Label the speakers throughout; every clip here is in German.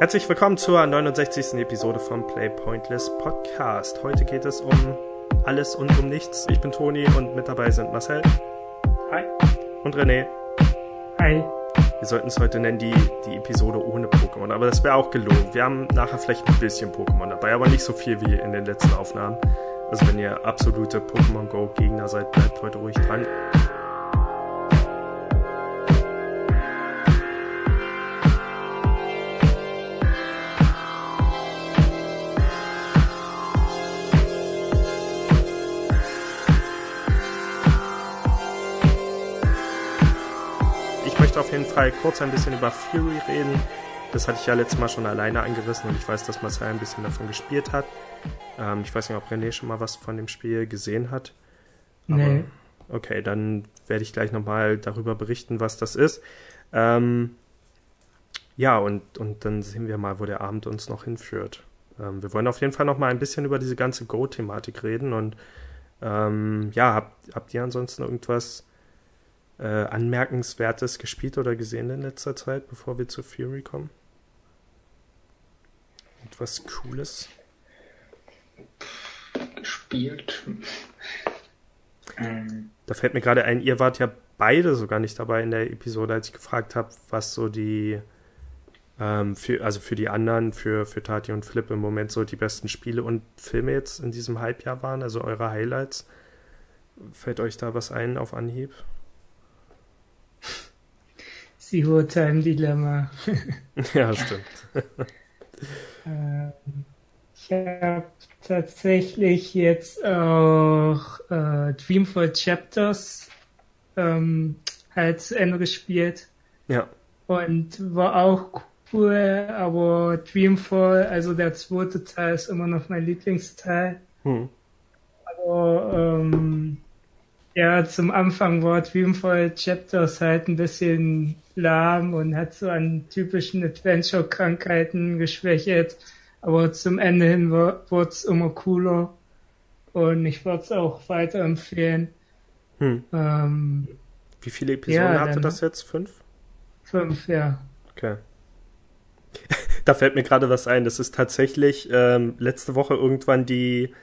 Speaker 1: Herzlich willkommen zur 69. Episode vom Play Pointless Podcast. Heute geht es um alles und um nichts. Ich bin Toni und mit dabei sind Marcel.
Speaker 2: Hi.
Speaker 1: Und René.
Speaker 2: Hi.
Speaker 1: Wir sollten es heute nennen, die, die Episode ohne Pokémon, aber das wäre auch gelogen. Wir haben nachher vielleicht ein bisschen Pokémon dabei, aber nicht so viel wie in den letzten Aufnahmen. Also wenn ihr absolute Pokémon Go Gegner seid, bleibt heute ruhig dran. Fall kurz ein bisschen über Fury reden. Das hatte ich ja letztes Mal schon alleine angerissen und ich weiß, dass Marcel ein bisschen davon gespielt hat. Ähm, ich weiß nicht, ob René schon mal was von dem Spiel gesehen hat. Aber,
Speaker 2: Nee.
Speaker 1: Okay, dann werde ich gleich nochmal darüber berichten, was das ist. Ähm, ja, und, und dann sehen wir mal, wo der Abend uns noch hinführt. Ähm, wir wollen auf jeden Fall nochmal ein bisschen über diese ganze Go-Thematik reden und ähm, ja, habt, habt ihr ansonsten irgendwas äh, Anmerkenswertes gespielt oder gesehen in letzter Zeit, bevor wir zu Fury kommen? Etwas Cooles?
Speaker 2: gespielt. Ähm,
Speaker 1: Da fällt mir gerade ein, ihr wart ja beide sogar nicht dabei in der Episode, als ich gefragt habe, was so die, ähm, für, also für die anderen, für, für Tati und Flip im Moment so die besten Spiele und Filme jetzt in diesem Halbjahr waren, also eure Highlights. Fällt euch da was ein auf Anhieb?
Speaker 2: Zero Time Dilemma.
Speaker 1: ja, stimmt.
Speaker 2: Ähm, ich habe tatsächlich jetzt auch äh, Dreamfall Chapters ähm, halt zu Ende gespielt
Speaker 1: Ja,
Speaker 2: und war auch cool, aber Dreamfall, also der zweite Teil ist immer noch mein Lieblingsteil.
Speaker 1: hm.
Speaker 2: Aber ähm, ja, zum Anfang war Dreamfall Chapters halt ein bisschen lahm und hat so an typischen Adventure-Krankheiten geschwächt. Aber zum Ende hin wurde es immer cooler. Und ich würde es auch weiterempfehlen.
Speaker 1: Hm.
Speaker 2: Ähm,
Speaker 1: Wie viele Episoden
Speaker 2: Ja,
Speaker 1: hatte das jetzt? Fünf?
Speaker 2: fünf, ja.
Speaker 1: Okay. Da fällt mir gerade was ein. Das ist tatsächlich ähm, letzte Woche irgendwann die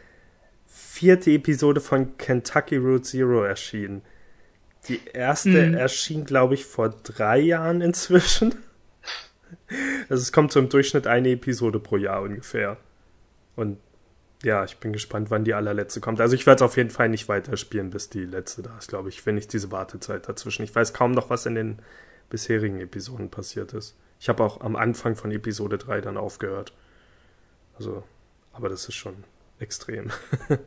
Speaker 1: vierte Episode von Kentucky Route Zero erschienen. Die erste
Speaker 2: Mhm.
Speaker 1: erschien, glaube ich, vor drei Jahren inzwischen. Also es kommt so im Durchschnitt eine Episode pro Jahr ungefähr. Und ja, ich bin gespannt, wann die allerletzte kommt. Also ich werde es auf jeden Fall nicht weiterspielen, bis die letzte da ist, glaube ich, wenn nicht diese Wartezeit dazwischen. Ich weiß kaum noch, was in den bisherigen Episoden passiert ist. Ich habe auch am Anfang von Episode 3 dann aufgehört. Also, aber das ist schon extrem.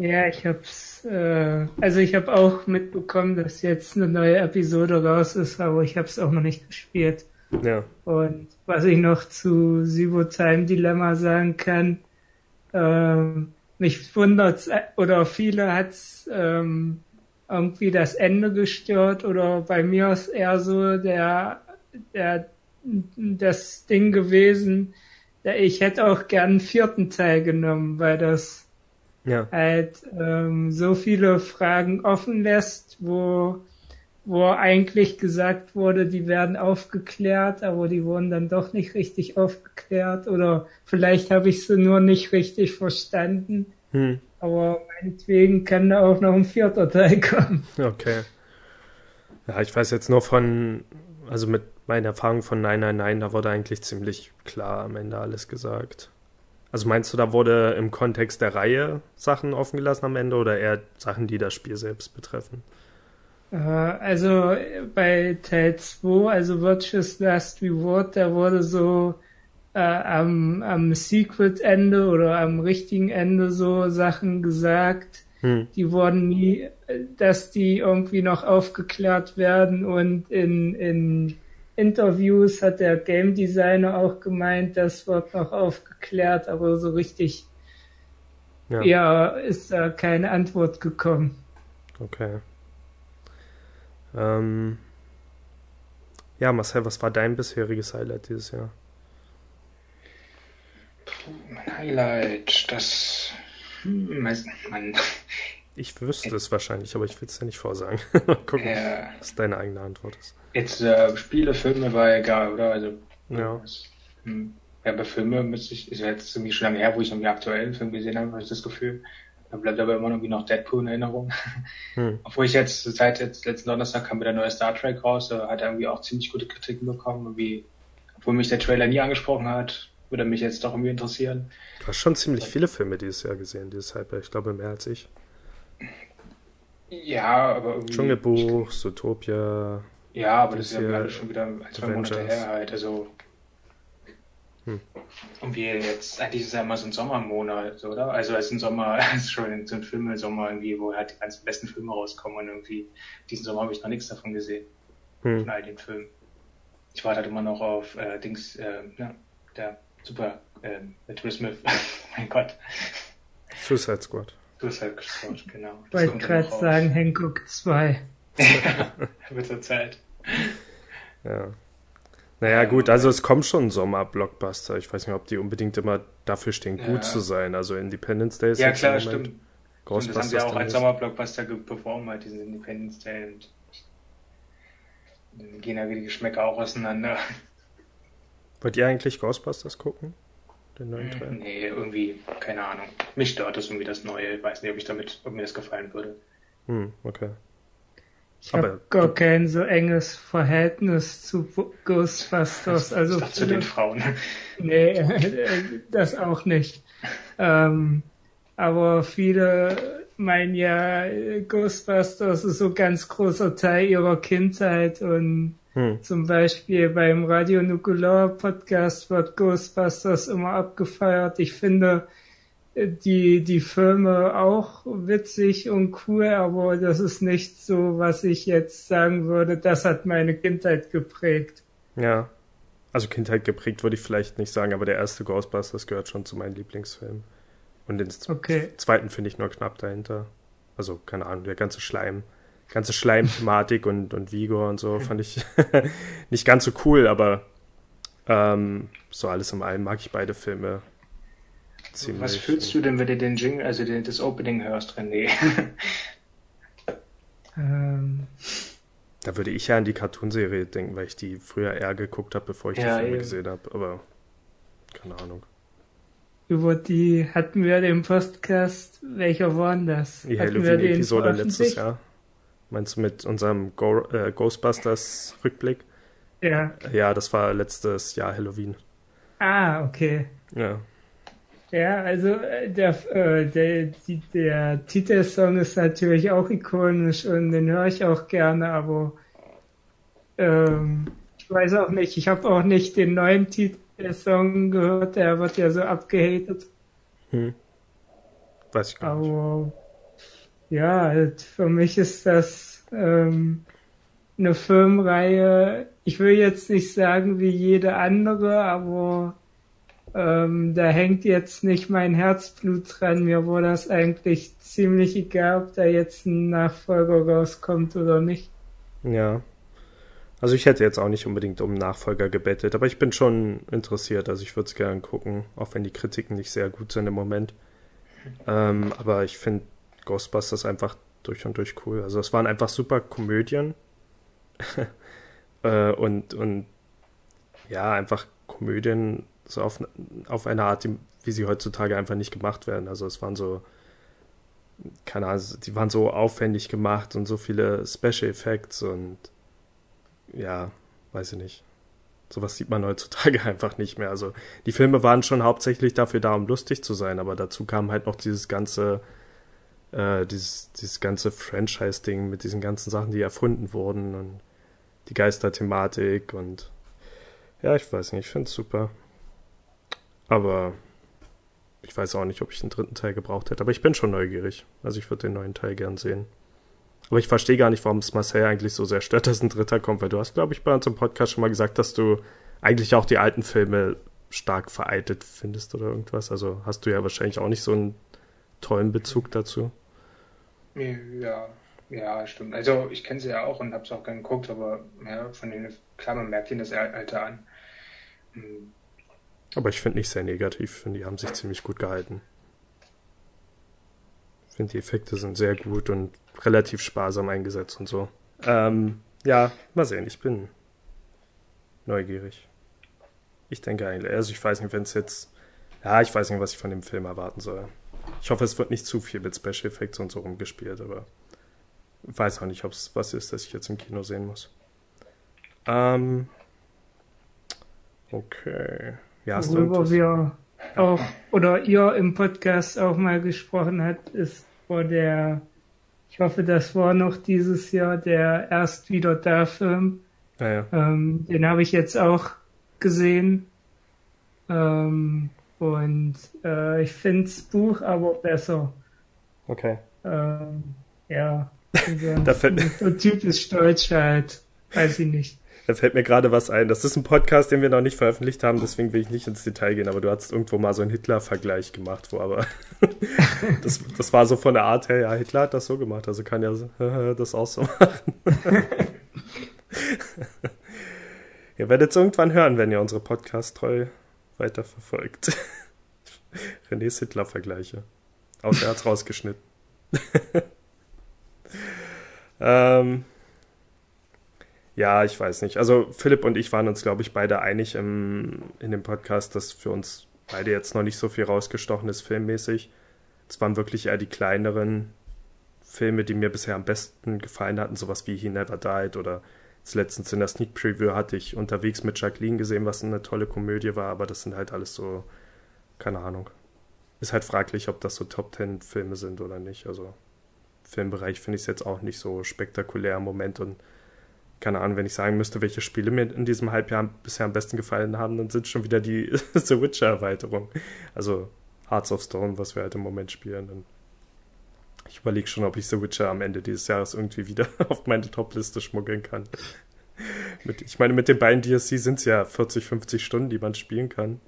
Speaker 2: Ja, ich hab's, äh, also ich habe auch mitbekommen, dass jetzt eine neue Episode raus ist, aber ich habe es auch noch nicht gespielt.
Speaker 1: ja.
Speaker 2: Und was ich noch zu Zero Time Dilemma sagen kann, ähm, mich wundert's, äh, oder viele hat's ähm, irgendwie das Ende gestört oder bei mir ist eher so der, der das Ding gewesen, ich hätte auch gern einen vierten Teil genommen, weil das
Speaker 1: Ja.
Speaker 2: halt ähm, so viele Fragen offen lässt, wo wo eigentlich gesagt wurde, die werden aufgeklärt, aber die wurden dann doch nicht richtig aufgeklärt oder vielleicht habe ich sie nur nicht richtig verstanden.
Speaker 1: Hm.
Speaker 2: Aber meinetwegen kann da auch noch ein vierter Teil kommen.
Speaker 1: Okay. Ja, ich weiß jetzt nur von, also mit meinen Erfahrungen von 999, da wurde eigentlich ziemlich klar am Ende alles gesagt. Also meinst du, da wurde im Kontext der Reihe Sachen offen gelassen am Ende oder eher Sachen, die das Spiel selbst betreffen?
Speaker 2: Äh, Also bei Teil 2, also Virtuous Last Reward, da wurde so äh, am, am Secret-Ende oder am richtigen Ende so Sachen gesagt,
Speaker 1: Hm.
Speaker 2: die wurden nie, dass die irgendwie noch aufgeklärt werden und in, in Interviews hat der Game Designer auch gemeint, das wird noch aufgeklärt, aber so richtig,
Speaker 1: Ja.
Speaker 2: ja, ist da keine Antwort gekommen.
Speaker 1: Okay. Ähm, ja, Marcel, was war dein bisheriges Highlight dieses Jahr?
Speaker 3: Puh, mein Highlight, das. Hm, weiß- man,
Speaker 1: Ich wüsste es wahrscheinlich, aber ich will es dir nicht vorsagen. Mal gucken,
Speaker 3: äh,
Speaker 1: was deine eigene Antwort ist.
Speaker 3: jetzt äh, Spiele, Filme war egal, oder? Also,
Speaker 1: Ja.
Speaker 3: hm, ja, bei Filmen müsste ich, ist ja jetzt irgendwie schon lange her, wo ich irgendwie aktuellen Film gesehen habe, habe ich das Gefühl. Da bleibt aber immer irgendwie noch Deadpool in Erinnerung. Hm. Obwohl ich jetzt, seit jetzt letzten Donnerstag kam wieder der neue Star Trek raus, da hat er irgendwie auch ziemlich gute Kritiken bekommen, irgendwie, obwohl mich der Trailer nie angesprochen hat, würde mich jetzt doch irgendwie interessieren.
Speaker 1: Du hast schon ziemlich viele Filme dieses Jahr gesehen, dieses Hyper. Ich glaube, mehr als ich.
Speaker 3: Ja, aber irgendwie.
Speaker 1: Dschungelbuch, Zootopia.
Speaker 3: Ja, aber das ist ja alles schon wieder ein, zwei Monate her halt. Also. Hm. Und wie jetzt, eigentlich ist es ja immer so ein Sommermonat, oder? Also es ist ein Sommer, es ist schon so ein Film im Sommer irgendwie, wo halt die ganzen besten Filme rauskommen und irgendwie diesen Sommer habe ich noch nichts davon gesehen. Hm. Von all den Filmen. Ich warte halt immer noch auf äh, Dings, äh, ja, der super, äh, Will Smith. mein Gott.
Speaker 1: Suicide Squad.
Speaker 3: Suicide Squad, genau.
Speaker 2: Ich wollte gerade sagen, Hancock 2.
Speaker 3: Mit der Zeit.
Speaker 1: Ja. Naja, gut, also es kommt schon Sommer-Blockbuster. Ich weiß nicht, ob die unbedingt immer dafür stehen, ja. gut zu sein. Also Independence Day ist
Speaker 3: Ja, klar, stimmt. Ghostbusters und das haben sie auch als Sommerblockbuster performt, halt diesen Independence Day. Und dann gehen da wieder die Geschmäcker auch auseinander.
Speaker 1: Wollt ihr eigentlich Ghostbusters gucken?
Speaker 3: Den neuen hm, Teil? Nee, irgendwie, keine Ahnung. Mich stört das irgendwie das Neue. Ich weiß nicht, ob ich damit, ob mir das gefallen würde.
Speaker 1: Hm, okay.
Speaker 2: Ich habe gar kein so enges Verhältnis zu Ghostbusters. Also
Speaker 3: ich zu den Frauen.
Speaker 2: Nee, das auch nicht. Ähm, aber viele meinen ja, Ghostbusters ist so ganz großer Teil ihrer Kindheit und hm. zum Beispiel beim Radio Nukular Podcast wird Ghostbusters immer abgefeiert. Ich finde, die, die Filme auch witzig und cool, aber das ist nicht so, was ich jetzt sagen würde, das hat meine Kindheit geprägt.
Speaker 1: Ja. Also Kindheit geprägt würde ich vielleicht nicht sagen, aber der erste Ghostbusters gehört schon zu meinen Lieblingsfilmen. Und den okay. zweiten finde ich nur knapp dahinter. Also, keine Ahnung, der ganze Schleim, ganze Schleimthematik und, und Vigor und so fand ich nicht ganz so cool, aber ähm, so alles im allem mag ich beide Filme
Speaker 3: Ziemlich Was fühlst du denn, wenn du den Jingle, also den, das Opening hörst, René?
Speaker 1: ähm. Da würde ich ja an die Cartoonserie denken, weil ich die früher eher geguckt habe, bevor ich ja, die Filme eben. gesehen habe. Aber keine Ahnung.
Speaker 2: Über die hatten wir den Podcast, welcher war denn das?
Speaker 1: Die Halloween-Episode letztes Jahr. Meinst du mit unserem Go äh, Ghostbusters Rückblick?
Speaker 2: Ja.
Speaker 1: Ja, das war letztes Jahr Halloween.
Speaker 2: Ah, okay.
Speaker 1: Ja.
Speaker 2: Ja, also äh, der, äh, der, die, der Titelsong ist natürlich auch ikonisch und den höre ich auch gerne, aber ähm, ich weiß auch nicht, ich habe auch nicht den neuen Titelsong gehört, der wird ja so abgehatet.
Speaker 1: Hm. Weiß ich gar nicht. Aber
Speaker 2: ja, halt für mich ist das ähm, eine Filmreihe, ich will jetzt nicht sagen wie jede andere, aber ähm, da hängt jetzt nicht mein Herzblut dran. Mir war das eigentlich ziemlich egal, ob da jetzt ein Nachfolger rauskommt oder nicht.
Speaker 1: Ja. Also ich hätte jetzt auch nicht unbedingt um Nachfolger gebettet, aber ich bin schon interessiert. Also ich würde es gerne gucken, auch wenn die Kritiken nicht sehr gut sind im Moment. Ähm, aber ich finde Ghostbusters einfach durch und durch cool. Also es waren einfach super Komödien. äh, und, und ja, einfach Komödien so auf, auf eine Art, wie sie heutzutage einfach nicht gemacht werden. Also es waren so, keine Ahnung, die waren so aufwendig gemacht und so viele Special Effects und ja, weiß ich nicht. Sowas sieht man heutzutage einfach nicht mehr. Also die Filme waren schon hauptsächlich dafür da, um lustig zu sein, aber dazu kam halt noch dieses ganze, äh, dieses, dieses ganze Franchise-Ding mit diesen ganzen Sachen, die erfunden wurden und die Geisterthematik und ja, ich weiß nicht, ich finde es super. Aber ich weiß auch nicht, ob ich den dritten Teil gebraucht hätte. Aber ich bin schon neugierig. Also ich würde den neuen Teil gern sehen. Aber ich verstehe gar nicht, warum es Marcel eigentlich so sehr stört, dass ein dritter kommt, weil du hast, glaube ich, bei uns im Podcast schon mal gesagt, dass du eigentlich auch die alten Filme stark veraltet findest oder irgendwas. Also hast du ja wahrscheinlich auch nicht so einen tollen Bezug dazu.
Speaker 3: Ja, ja, stimmt. Also ich kenne sie ja auch und habe es auch gern geguckt, aber ja, von denen, klar, man merkt ihnen das Alter an. Hm.
Speaker 1: Aber ich finde nicht sehr negativ. Finde, die haben sich ziemlich gut gehalten. Ich finde, die Effekte sind sehr gut und relativ sparsam eingesetzt und so. Ähm, ja, mal sehen. Ich bin neugierig. Ich denke eigentlich, also ich weiß nicht, wenn es jetzt, ja, ich weiß nicht, was ich von dem Film erwarten soll. Ich hoffe, es wird nicht zu viel mit Special Effects und so rumgespielt, aber ich weiß auch nicht, ob es was ist, das ich jetzt im Kino sehen muss. Ähm, okay.
Speaker 2: Ja, hast Worüber du wir auch, oder ihr im Podcast auch mal gesprochen habt, ist vor der, ich hoffe, das war noch dieses Jahr, der Erst wieder da Film.
Speaker 1: Ja, ja.
Speaker 2: Ähm, den habe ich jetzt auch gesehen. Ähm, und äh, ich finde das Buch aber besser.
Speaker 1: Okay.
Speaker 2: Ähm, ja. Also, so typisch deutsch halt. Weiß ich nicht.
Speaker 1: Da fällt mir gerade was ein. Das ist ein Podcast, den wir noch nicht veröffentlicht haben, deswegen will ich nicht ins Detail gehen, aber du hast irgendwo mal so einen Hitler-Vergleich gemacht, wo aber das, das war so von der Art her, ja, Hitler hat das so gemacht, also kann ja das auch so machen. ihr werdet es irgendwann hören, wenn ihr unsere Podcast treu weiterverfolgt. Renés Hitler-Vergleiche. Außer er hat's rausgeschnitten. ähm, ja, ich weiß nicht. Also Philipp und ich waren uns, glaube ich, beide einig im, in dem Podcast, dass für uns beide jetzt noch nicht so viel rausgestochen ist filmmäßig. Es waren wirklich eher die kleineren Filme, die mir bisher am besten gefallen hatten, sowas wie He Never Died oder letztens in der Sneak Preview hatte ich unterwegs mit Jacqueline gesehen, was eine tolle Komödie war, aber das sind halt alles so, keine Ahnung. Ist halt fraglich, ob das so Top Ten Filme sind oder nicht. Also Filmbereich finde ich es jetzt auch nicht so spektakulär im Moment und keine Ahnung, wenn ich sagen müsste, welche Spiele mir in diesem Halbjahr bisher am besten gefallen haben, dann sind schon wieder die The Witcher-Erweiterung. Also Hearts of Stone, was wir halt im Moment spielen. Und ich überlege schon, ob ich The Witcher am Ende dieses Jahres irgendwie wieder auf meine Top-Liste schmuggeln kann. mit, ich meine, mit den beiden DSC sind es ja 40, 50 Stunden, die man spielen kann.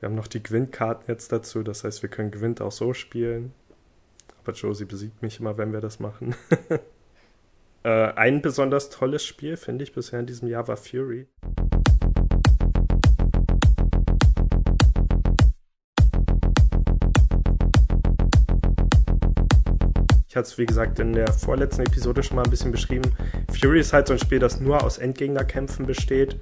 Speaker 1: Wir haben noch die Gwent-Karten jetzt dazu, das heißt, wir können Gwent auch so spielen. Aber Josie besiegt mich immer, wenn wir das machen. Äh, ein besonders tolles Spiel, finde ich, bisher in diesem Jahr war Fury. Ich hatte es, wie gesagt, in der vorletzten Episode schon mal ein bisschen beschrieben. Fury ist halt so ein Spiel, das nur aus Endgegnerkämpfen besteht.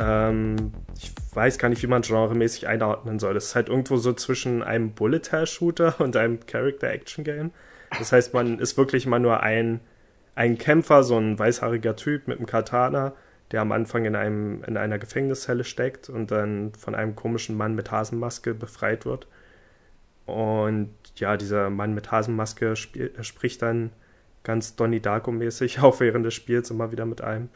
Speaker 1: Ähm, ich weiß gar nicht, wie man genremäßig einordnen soll. Das ist halt irgendwo so zwischen einem Bullet-Hell-Shooter und einem Character-Action-Game. Das heißt, man ist wirklich immer nur ein ein Kämpfer, so ein weißhaariger Typ mit einem Katana, der am Anfang in, einem, in einer Gefängniszelle steckt und dann von einem komischen Mann mit Hasenmaske befreit wird. Und ja, dieser Mann mit Hasenmaske spiel, spricht dann ganz Donnie Darko-mäßig auch während des Spiels immer wieder mit einem.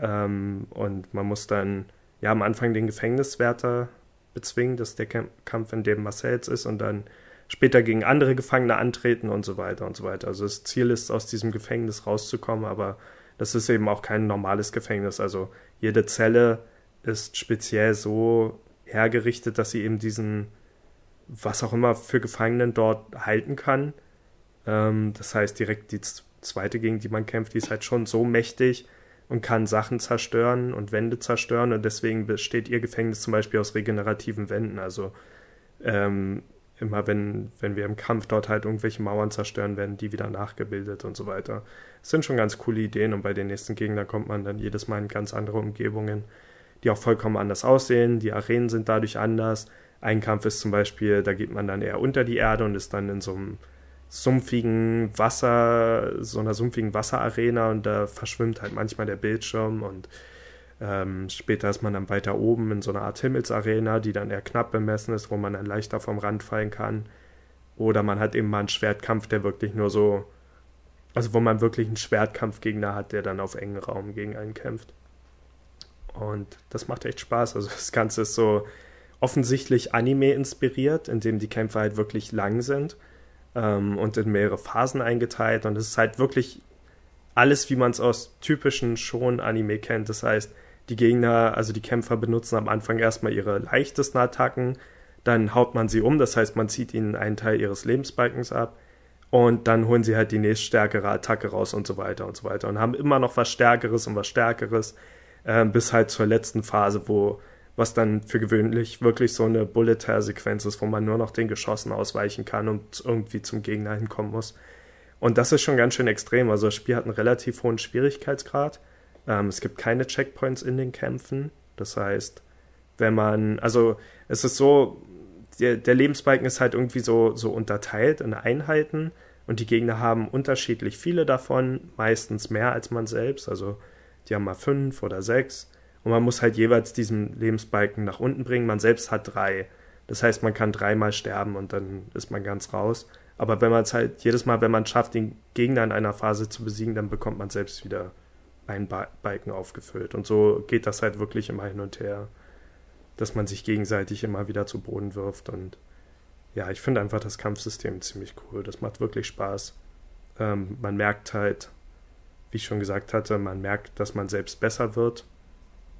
Speaker 1: Ähm, und man muss dann ja am Anfang den Gefängniswärter bezwingen, das ist der Kampf, in dem Marcells ist, und dann später gegen andere Gefangene antreten und so weiter und so weiter. Also das Ziel ist, aus diesem Gefängnis rauszukommen, aber das ist eben auch kein normales Gefängnis. Also jede Zelle ist speziell so hergerichtet, dass sie eben diesen, was auch immer für Gefangenen dort halten kann. Ähm, das heißt, direkt die zweite, gegen die man kämpft, die ist halt schon so mächtig und kann Sachen zerstören und Wände zerstören und deswegen besteht ihr Gefängnis zum Beispiel aus regenerativen Wänden. Also ähm, immer wenn, wenn wir im Kampf dort halt irgendwelche Mauern zerstören, werden die wieder nachgebildet und so weiter. Das sind schon ganz coole Ideen und bei den nächsten Gegnern kommt man dann jedes Mal in ganz andere Umgebungen, die auch vollkommen anders aussehen. Die Arenen sind dadurch anders. Ein Kampf ist zum Beispiel, da geht man dann eher unter die Erde und ist dann in so einem sumpfigen Wasser, so einer sumpfigen Wasserarena und da verschwimmt halt manchmal der Bildschirm und ähm, später ist man dann weiter oben in so einer Art Himmelsarena, die dann eher knapp bemessen ist, wo man dann leichter vom Rand fallen kann. Oder man hat eben mal einen Schwertkampf, der wirklich nur so, also wo man wirklich einen Schwertkampfgegner hat, der dann auf engen Raum gegen einen kämpft. Und das macht echt Spaß. Also das Ganze ist so offensichtlich Anime inspiriert, indem die Kämpfe halt wirklich lang sind ähm, und in mehrere Phasen eingeteilt. Und es ist halt wirklich alles, wie man es aus typischen Schon-Anime kennt. Das heißt, die Gegner, also die Kämpfer benutzen am Anfang erstmal ihre leichtesten Attacken, dann haut man sie um, das heißt, man zieht ihnen einen Teil ihres Lebensbalkens ab und dann holen sie halt die nächststärkere Attacke raus und so weiter und so weiter und haben immer noch was Stärkeres und was Stärkeres, äh, bis halt zur letzten Phase, wo was dann für gewöhnlich wirklich so eine Bullet-Sequenz ist, wo man nur noch den Geschossen ausweichen kann und irgendwie zum Gegner hinkommen muss. Und das ist schon ganz schön extrem. Also das Spiel hat einen relativ hohen Schwierigkeitsgrad. Ähm, es gibt keine Checkpoints in den Kämpfen. Das heißt, wenn man, also es ist so, der, der Lebensbalken ist halt irgendwie so, so unterteilt in Einheiten und die Gegner haben unterschiedlich viele davon, meistens mehr als man selbst, also die haben mal fünf oder sechs und man muss halt jeweils diesen Lebensbalken nach unten bringen. Man selbst hat drei. Das heißt, man kann dreimal sterben und dann ist man ganz raus. Aber wenn man es halt jedes Mal, wenn man schafft, den Gegner in einer Phase zu besiegen, dann bekommt man selbst wieder einen ba Balken aufgefüllt. Und so geht das halt wirklich immer hin und her, dass man sich gegenseitig immer wieder zu Boden wirft. Und ja, ich finde einfach das Kampfsystem ziemlich cool. Das macht wirklich Spaß. Ähm, man merkt halt, wie ich schon gesagt hatte, man merkt, dass man selbst besser wird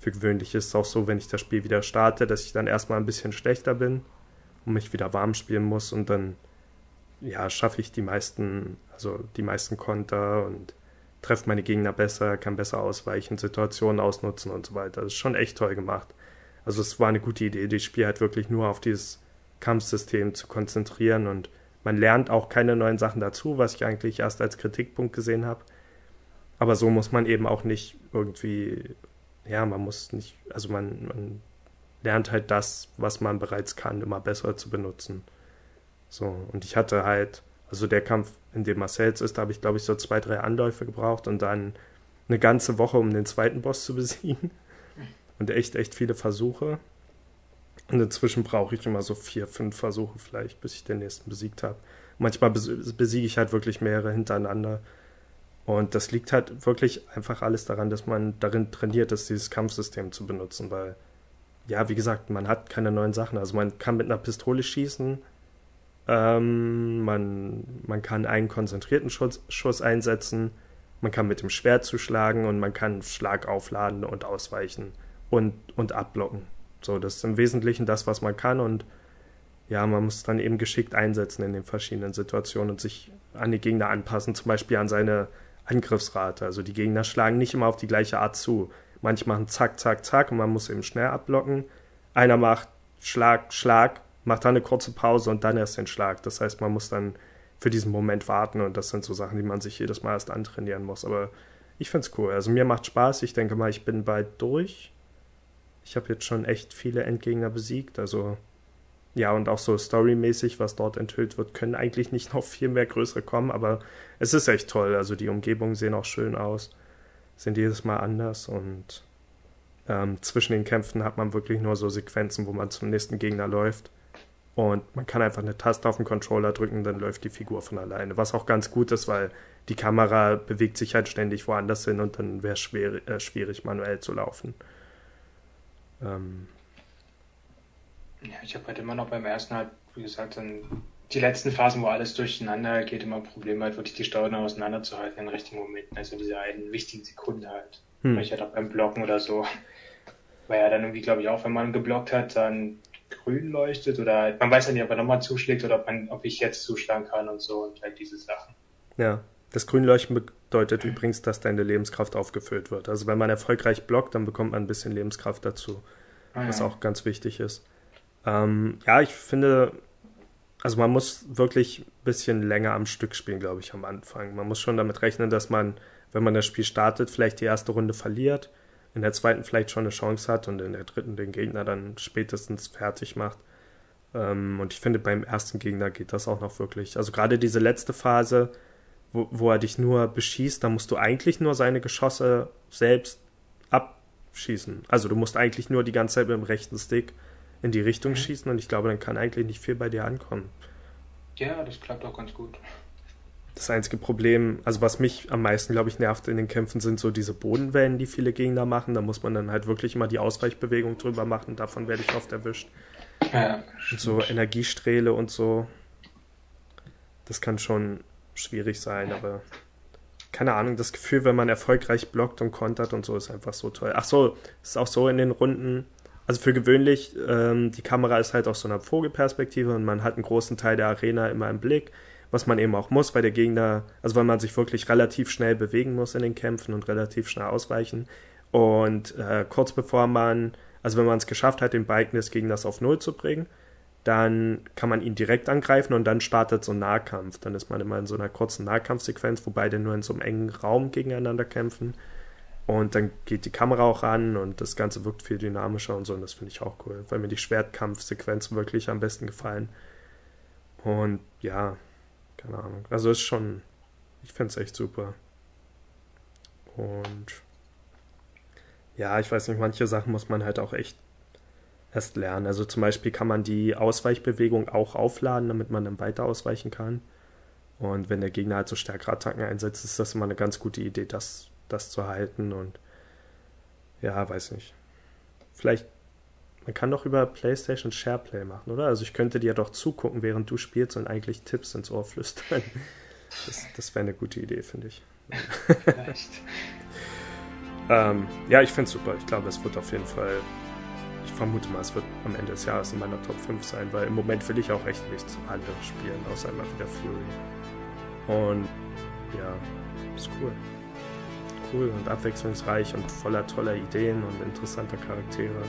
Speaker 1: für gewöhnlich ist es auch so, wenn ich das Spiel wieder starte, dass ich dann erstmal ein bisschen schlechter bin und mich wieder warm spielen muss und dann ja, schaffe ich die meisten, also die meisten Konter und treffe meine Gegner besser, kann besser ausweichen, Situationen ausnutzen und so weiter. Das ist schon echt toll gemacht. Also es war eine gute Idee, das Spiel halt wirklich nur auf dieses Kampfsystem zu konzentrieren und man lernt auch keine neuen Sachen dazu, was ich eigentlich erst als Kritikpunkt gesehen habe. Aber so muss man eben auch nicht irgendwie ja, man muss nicht, also man, man lernt halt das, was man bereits kann, immer besser zu benutzen. So, und ich hatte halt, also der Kampf, in dem Marcells ist, da habe ich, glaube ich, so zwei, drei Anläufe gebraucht und dann eine ganze Woche, um den zweiten Boss zu besiegen. Und echt, echt viele Versuche. Und inzwischen brauche ich immer so vier, fünf Versuche vielleicht, bis ich den nächsten besiegt habe. Manchmal besiege ich halt wirklich mehrere hintereinander. Und das liegt halt wirklich einfach alles daran, dass man darin trainiert ist, dieses Kampfsystem zu benutzen, weil, ja, wie gesagt, man hat keine neuen Sachen. Also man kann mit einer Pistole schießen, ähm, man, man kann einen konzentrierten Schuss, Schuss einsetzen, man kann mit dem Schwert zuschlagen und man kann Schlag aufladen und ausweichen und, und abblocken. So, das ist im Wesentlichen das, was man kann und ja, man muss dann eben geschickt einsetzen in den verschiedenen Situationen und sich an die Gegner anpassen, zum Beispiel an seine Angriffsrate. Also die Gegner schlagen nicht immer auf die gleiche Art zu. Manche machen zack, zack, zack und man muss eben schnell abblocken. Einer macht Schlag, Schlag, macht dann eine kurze Pause und dann erst den Schlag. Das heißt, man muss dann für diesen Moment warten und das sind so Sachen, die man sich jedes Mal erst antrainieren muss. Aber ich finde es cool. Also mir macht Spaß. Ich denke mal, ich bin bald durch. Ich habe jetzt schon echt viele Endgegner besiegt. Also ja, und auch so storymäßig, was dort enthüllt wird, können eigentlich nicht noch viel mehr größere kommen, aber es ist echt toll. Also die Umgebungen sehen auch schön aus, sind jedes Mal anders und ähm, zwischen den Kämpfen hat man wirklich nur so Sequenzen, wo man zum nächsten Gegner läuft. Und man kann einfach eine Taste auf den Controller drücken, dann läuft die Figur von alleine. Was auch ganz gut ist, weil die Kamera bewegt sich halt ständig woanders hin und dann wäre es schwer, äh, schwierig, manuell zu laufen. Ähm,
Speaker 3: ja, ich habe halt immer noch beim ersten halt, wie gesagt, dann die letzten Phasen, wo alles durcheinander geht, immer Probleme halt wirklich die Steuern auseinanderzuhalten in den richtigen Momenten, also diese einen wichtigen Sekunden halt. Hm. Weil ich halt auch beim Blocken oder so, weil ja dann irgendwie, glaube ich, auch, wenn man geblockt hat, dann grün leuchtet oder halt, man weiß ja nicht, ob er nochmal zuschlägt oder ob, man, ob ich jetzt zuschlagen kann und so und halt diese Sachen.
Speaker 1: Ja, das Grünleuchten bedeutet übrigens, dass deine Lebenskraft aufgefüllt wird. Also wenn man erfolgreich blockt, dann bekommt man ein bisschen Lebenskraft dazu, ah, was ja. auch ganz wichtig ist. Ähm, ja, ich finde, also man muss wirklich ein bisschen länger am Stück spielen, glaube ich, am Anfang. Man muss schon damit rechnen, dass man, wenn man das Spiel startet, vielleicht die erste Runde verliert, in der zweiten vielleicht schon eine Chance hat und in der dritten den Gegner dann spätestens fertig macht. Ähm, und ich finde, beim ersten Gegner geht das auch noch wirklich. Also gerade diese letzte Phase, wo, wo er dich nur beschießt, da musst du eigentlich nur seine Geschosse selbst abschießen. Also du musst eigentlich nur die ganze Zeit mit dem rechten Stick in die Richtung schießen und ich glaube, dann kann eigentlich nicht viel bei dir ankommen.
Speaker 3: Ja, das klappt auch ganz gut.
Speaker 1: Das einzige Problem, also was mich am meisten, glaube ich, nervt in den Kämpfen, sind so diese Bodenwellen, die viele Gegner machen. Da muss man dann halt wirklich immer die Ausweichbewegung drüber machen. Davon werde ich oft erwischt. Ja, und so Energiesträhle und so. Das kann schon schwierig sein, aber keine Ahnung, das Gefühl, wenn man erfolgreich blockt und kontert und so, ist einfach so toll. Ach so, ist auch so in den Runden, also für gewöhnlich, ähm, die Kamera ist halt aus so einer Vogelperspektive und man hat einen großen Teil der Arena immer im Blick, was man eben auch muss, weil der Gegner, also weil man sich wirklich relativ schnell bewegen muss in den Kämpfen und relativ schnell ausweichen. Und äh, kurz bevor man, also wenn man es geschafft hat, den Balken des Gegners auf Null zu bringen, dann kann man ihn direkt angreifen und dann startet so ein Nahkampf. Dann ist man immer in so einer kurzen Nahkampfsequenz, wo beide nur in so einem engen Raum gegeneinander kämpfen. Und dann geht die Kamera auch an und das Ganze wirkt viel dynamischer und so. Und das finde ich auch cool, weil mir die Schwertkampfsequenzen wirklich am besten gefallen. Und ja, keine Ahnung. Also ist schon, ich finde es echt super. Und ja, ich weiß nicht, manche Sachen muss man halt auch echt erst lernen. Also zum Beispiel kann man die Ausweichbewegung auch aufladen, damit man dann weiter ausweichen kann. Und wenn der Gegner halt so stärkere Attacken einsetzt, ist das immer eine ganz gute Idee, das, das zu halten. Und ja, weiß nicht. Vielleicht, man kann doch über PlayStation SharePlay machen, oder? Also ich könnte dir doch zugucken, während du spielst und eigentlich Tipps ins Ohr flüstern. Das, das wäre eine gute Idee, finde ich. Vielleicht. ähm, ja, ich finde es super. Ich glaube, es wird auf jeden Fall ich vermute mal, es wird am Ende des Jahres in meiner Top 5 sein, weil im Moment will ich auch echt nichts anderes spielen, außer immer wieder Fury. Und ja, ist cool. Cool und abwechslungsreich und voller toller Ideen und interessanter Charaktere.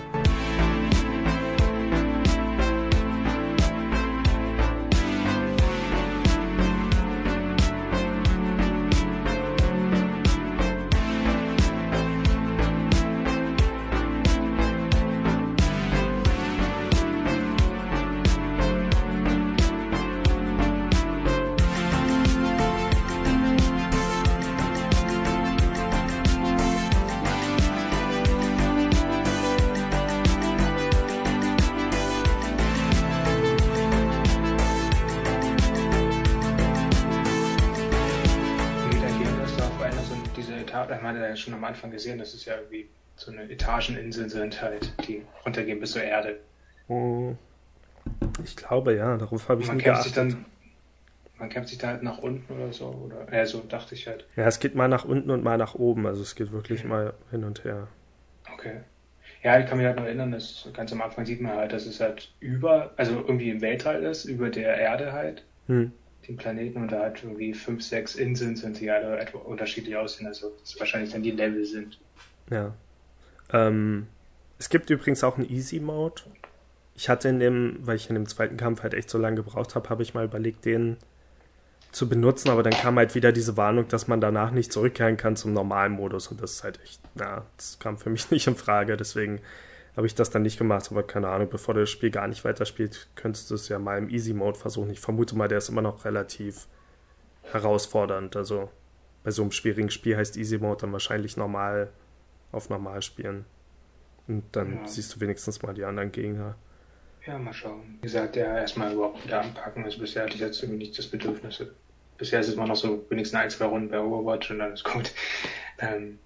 Speaker 3: Anfang gesehen, das ist ja wie so eine Etageninseln sind halt, die runtergehen bis zur Erde.
Speaker 1: Oh. Ich glaube ja, darauf habe ich
Speaker 3: man nie geachtet. Dann, man kämpft sich da halt nach unten oder so, oder ja, so dachte ich halt.
Speaker 1: Ja, es geht mal nach unten und mal nach oben, also es geht wirklich mhm. mal hin und her.
Speaker 3: Okay. Ja, ich kann mich halt noch erinnern, dass ganz am Anfang sieht man halt, dass es halt über, also irgendwie im Weltall ist, über der Erde halt. Hm den Planeten und da halt irgendwie fünf, sechs Inseln sind, die alle etwa unterschiedlich aussehen, also das wahrscheinlich dann die Level sind.
Speaker 1: Ja. Ähm, es gibt übrigens auch einen Easy Mode. Ich hatte in dem, weil ich in dem zweiten Kampf halt echt so lange gebraucht habe, habe ich mal überlegt, den zu benutzen, aber dann kam halt wieder diese Warnung, dass man danach nicht zurückkehren kann zum normalen Modus und das ist halt echt, na, das kam für mich nicht in Frage, deswegen habe ich das dann nicht gemacht, aber keine Ahnung, bevor du das Spiel gar nicht weiterspielst, könntest du es ja mal im Easy Mode versuchen. Ich vermute mal, der ist immer noch relativ herausfordernd. Also bei so einem schwierigen Spiel heißt Easy Mode dann wahrscheinlich normal auf normal spielen. Und dann ja. siehst du wenigstens mal die anderen Gegner.
Speaker 3: Ja, mal schauen. Wie gesagt, ja, erstmal überhaupt wieder anpacken. Also bisher hatte ich jetzt irgendwie nicht das Bedürfnis. Bisher ist es immer noch so wenigstens ein, zwei Runden bei Overwatch und dann ist gut. Ähm,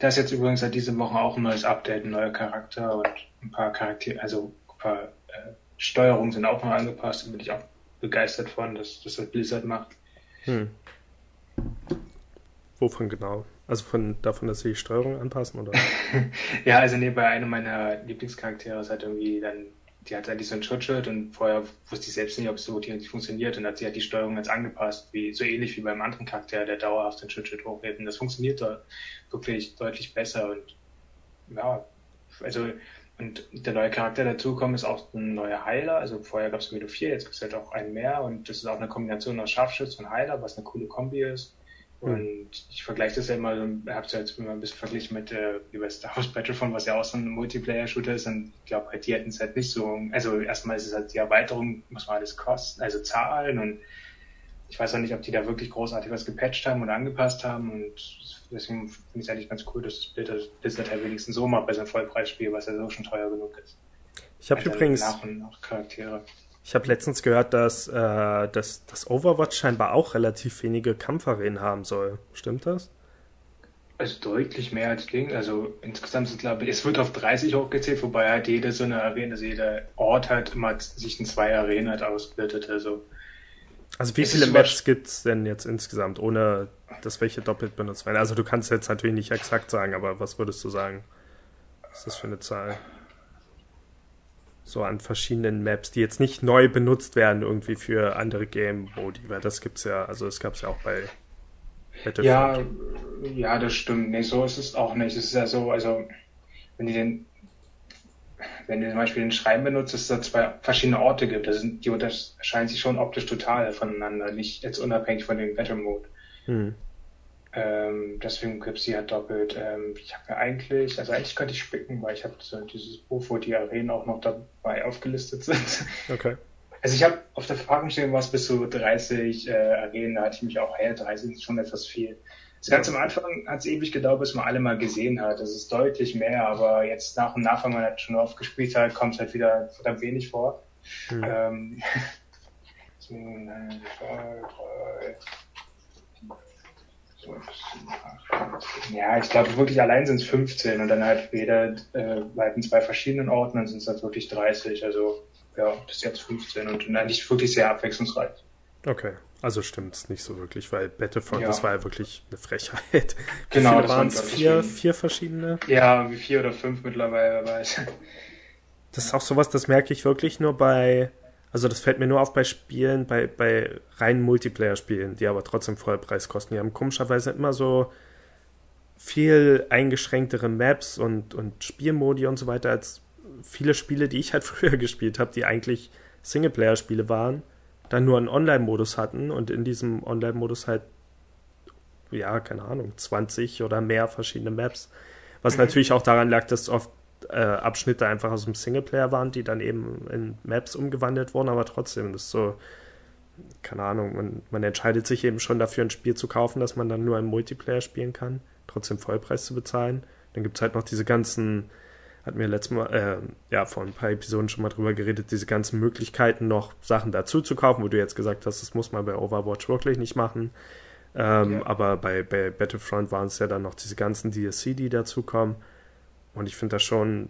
Speaker 3: da ist jetzt übrigens seit dieser Woche auch ein neues Update, ein neuer Charakter und ein paar Charaktere, also ein paar äh, Steuerungen sind auch noch angepasst. Da bin ich auch begeistert von, dass das halt Blizzard macht. Hm.
Speaker 1: Wovon genau? Also von davon, dass sie die Steuerung anpassen, oder?
Speaker 3: ja, also nee, bei einem meiner Lieblingscharaktere ist halt irgendwie dann die hat so ein Schutzschild und vorher wusste ich selbst nicht, ob es so nicht funktioniert und hat sie halt die Steuerung jetzt angepasst, wie so ähnlich wie beim anderen Charakter, der dauerhaft den Schutzschild hochhebt. Und das funktioniert da wirklich deutlich besser und ja, also und der neue Charakter dazukommt ist auch ein neuer Heiler. Also vorher gab es nur vier, jetzt gibt es halt auch einen mehr und das ist auch eine Kombination aus Scharfschütz und Heiler, was eine coole Kombi ist. Und ich vergleiche das ja immer, habe es ja jetzt immer ein bisschen verglichen mit äh, wie bei Star Wars Battlefront, was ja auch so ein Multiplayer-Shooter ist. Und ich glaube, halt, die hätten es halt nicht so. Also erstmal ist es halt die Erweiterung, muss man alles kosten, also zahlen. Und ich weiß auch nicht, ob die da wirklich großartig was gepatcht haben oder angepasst haben. Und deswegen finde ich es eigentlich ganz cool, dass das Blizzard, Blizzard halt wenigstens so macht bei so einem Vollpreisspiel, was ja so schon teuer genug ist.
Speaker 1: Ich habe übrigens.
Speaker 3: Nach und nach Charaktere.
Speaker 1: Ich habe letztens gehört, dass, äh, dass das Overwatch scheinbar auch relativ wenige Kampfarenen haben soll. Stimmt das?
Speaker 3: Also deutlich mehr als Ding. Also insgesamt sind glaube ich, es wird auf 30 hochgezählt, wobei halt jede so eine Arena, also jeder Ort halt immer sich in zwei Arenen halt ausbildet. Also,
Speaker 1: also wie viele Maps gibt es denn jetzt insgesamt, ohne dass welche doppelt benutzt werden? Also du kannst jetzt natürlich nicht exakt sagen, aber was würdest du sagen? Was ist das für eine Zahl? So an verschiedenen Maps, die jetzt nicht neu benutzt werden irgendwie für andere Game-Modi, weil das gibt's ja, also es gab's ja auch bei
Speaker 3: Battlefield. Ja, ja, das stimmt. Nee, so ist es auch nicht. Es ist ja so, also wenn die den wenn du zum Beispiel den Schreiben benutzt, dass es da zwei verschiedene Orte gibt, das sind, die unterscheiden sich schon optisch total voneinander, nicht jetzt unabhängig von dem Battle Mode. Hm. Ähm, deswegen gibt es die halt doppelt. Ähm, ich habe ja eigentlich, also eigentlich könnte ich spicken, weil ich habe so dieses Buch, wo die Arenen auch noch dabei aufgelistet sind.
Speaker 1: Okay.
Speaker 3: Also ich habe auf der Verpackung stehen was bis zu 30 äh, Arenen, da hatte ich mich auch, hey, 30 ist schon etwas viel. Das ganz am Anfang hat es ewig gedauert, bis man alle mal gesehen hat. Das ist deutlich mehr, aber jetzt nach und nach, wenn man halt schon oft gespielt hat, kommt es halt wieder verdammt wenig vor. Mhm. Ähm, ja, ich glaube wirklich allein sind es 15 und dann halt jeder äh, halt in zwei verschiedenen Orten, dann sind es halt wirklich 30. Also ja, bis jetzt 15 und eigentlich wirklich sehr abwechslungsreich.
Speaker 1: Okay, also stimmt es nicht so wirklich, weil Battlefront, ja. das war ja wirklich eine Frechheit.
Speaker 3: Genau,
Speaker 1: das waren es vier, vier verschiedene?
Speaker 3: Ja, wie vier oder fünf mittlerweile, wer weiß.
Speaker 1: Das ist auch sowas, das merke ich wirklich nur bei, also das fällt mir nur auf bei Spielen, bei, bei reinen Multiplayer-Spielen, die aber trotzdem Vollpreis kosten. Die haben komischerweise immer so viel eingeschränktere Maps und, und Spielmodi und so weiter als viele Spiele, die ich halt früher gespielt habe, die eigentlich Singleplayer-Spiele waren, dann nur einen Online-Modus hatten und in diesem Online-Modus halt, ja, keine Ahnung, 20 oder mehr verschiedene Maps. Was mhm. natürlich auch daran lag, dass oft äh, Abschnitte einfach aus dem Singleplayer waren, die dann eben in Maps umgewandelt wurden, aber trotzdem, das ist so, keine Ahnung, man, man entscheidet sich eben schon dafür, ein Spiel zu kaufen, dass man dann nur im Multiplayer spielen kann, trotzdem Vollpreis zu bezahlen. Dann gibt es halt noch diese ganzen hatten wir letztes Mal, äh, ja, vor ein paar Episoden schon mal drüber geredet, diese ganzen Möglichkeiten, noch Sachen dazu zu kaufen, wo du jetzt gesagt hast, das muss man bei Overwatch wirklich nicht machen. Ähm, ja. Aber bei, bei Battlefront waren es ja dann noch diese ganzen DLC, die dazukommen. Und ich finde das schon,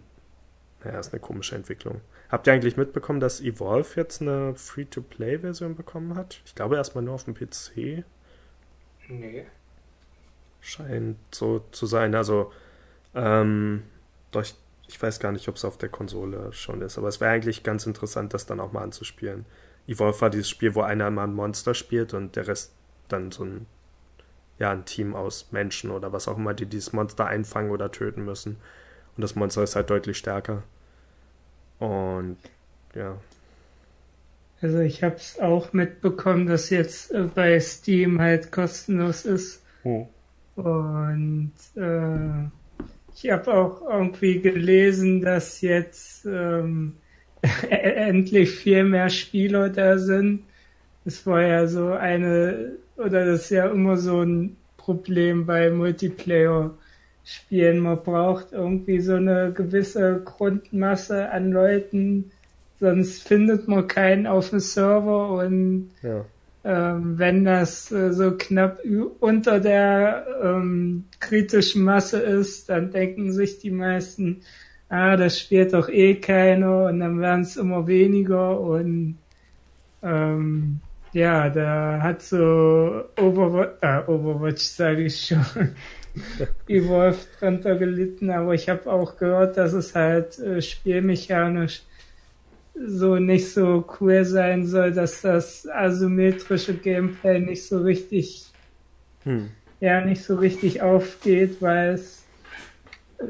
Speaker 1: naja, ist eine komische Entwicklung. Habt ihr eigentlich mitbekommen, dass Evolve jetzt eine Free-to-Play-Version bekommen hat? Ich glaube erstmal nur auf dem PC.
Speaker 3: Nee.
Speaker 1: Scheint so zu sein. Also, ähm, doch, ich ich weiß gar nicht, ob es auf der Konsole schon ist, aber es wäre eigentlich ganz interessant, das dann auch mal anzuspielen. Evolve war dieses Spiel, wo einer mal ein Monster spielt und der Rest dann so ein, ja, ein Team aus Menschen oder was auch immer, die dieses Monster einfangen oder töten müssen. Und das Monster ist halt deutlich stärker. Und ja.
Speaker 2: Also ich habe es auch mitbekommen, dass jetzt äh, bei Steam halt kostenlos ist. Oh. Und äh, ich habe auch irgendwie gelesen, dass jetzt ähm, endlich viel mehr Spieler da sind. Es war ja so eine, oder das ist ja immer so ein Problem bei Multiplayer-Spielen. Man braucht irgendwie so eine gewisse Grundmasse an Leuten, sonst findet man keinen auf dem Server und ja ähm, wenn das äh, so knapp unter der ähm, kritischen Masse ist, dann denken sich die meisten, ah, das spielt doch eh keiner und dann werden es immer weniger und ähm, ja, da hat so Overwatch, äh, Overwatch sage ich schon, Evolve drunter gelitten, aber ich habe auch gehört, dass es halt äh, spielmechanisch so nicht so cool sein soll, dass das asymmetrische Gameplay nicht so richtig, hm. ja, nicht so richtig aufgeht, weil es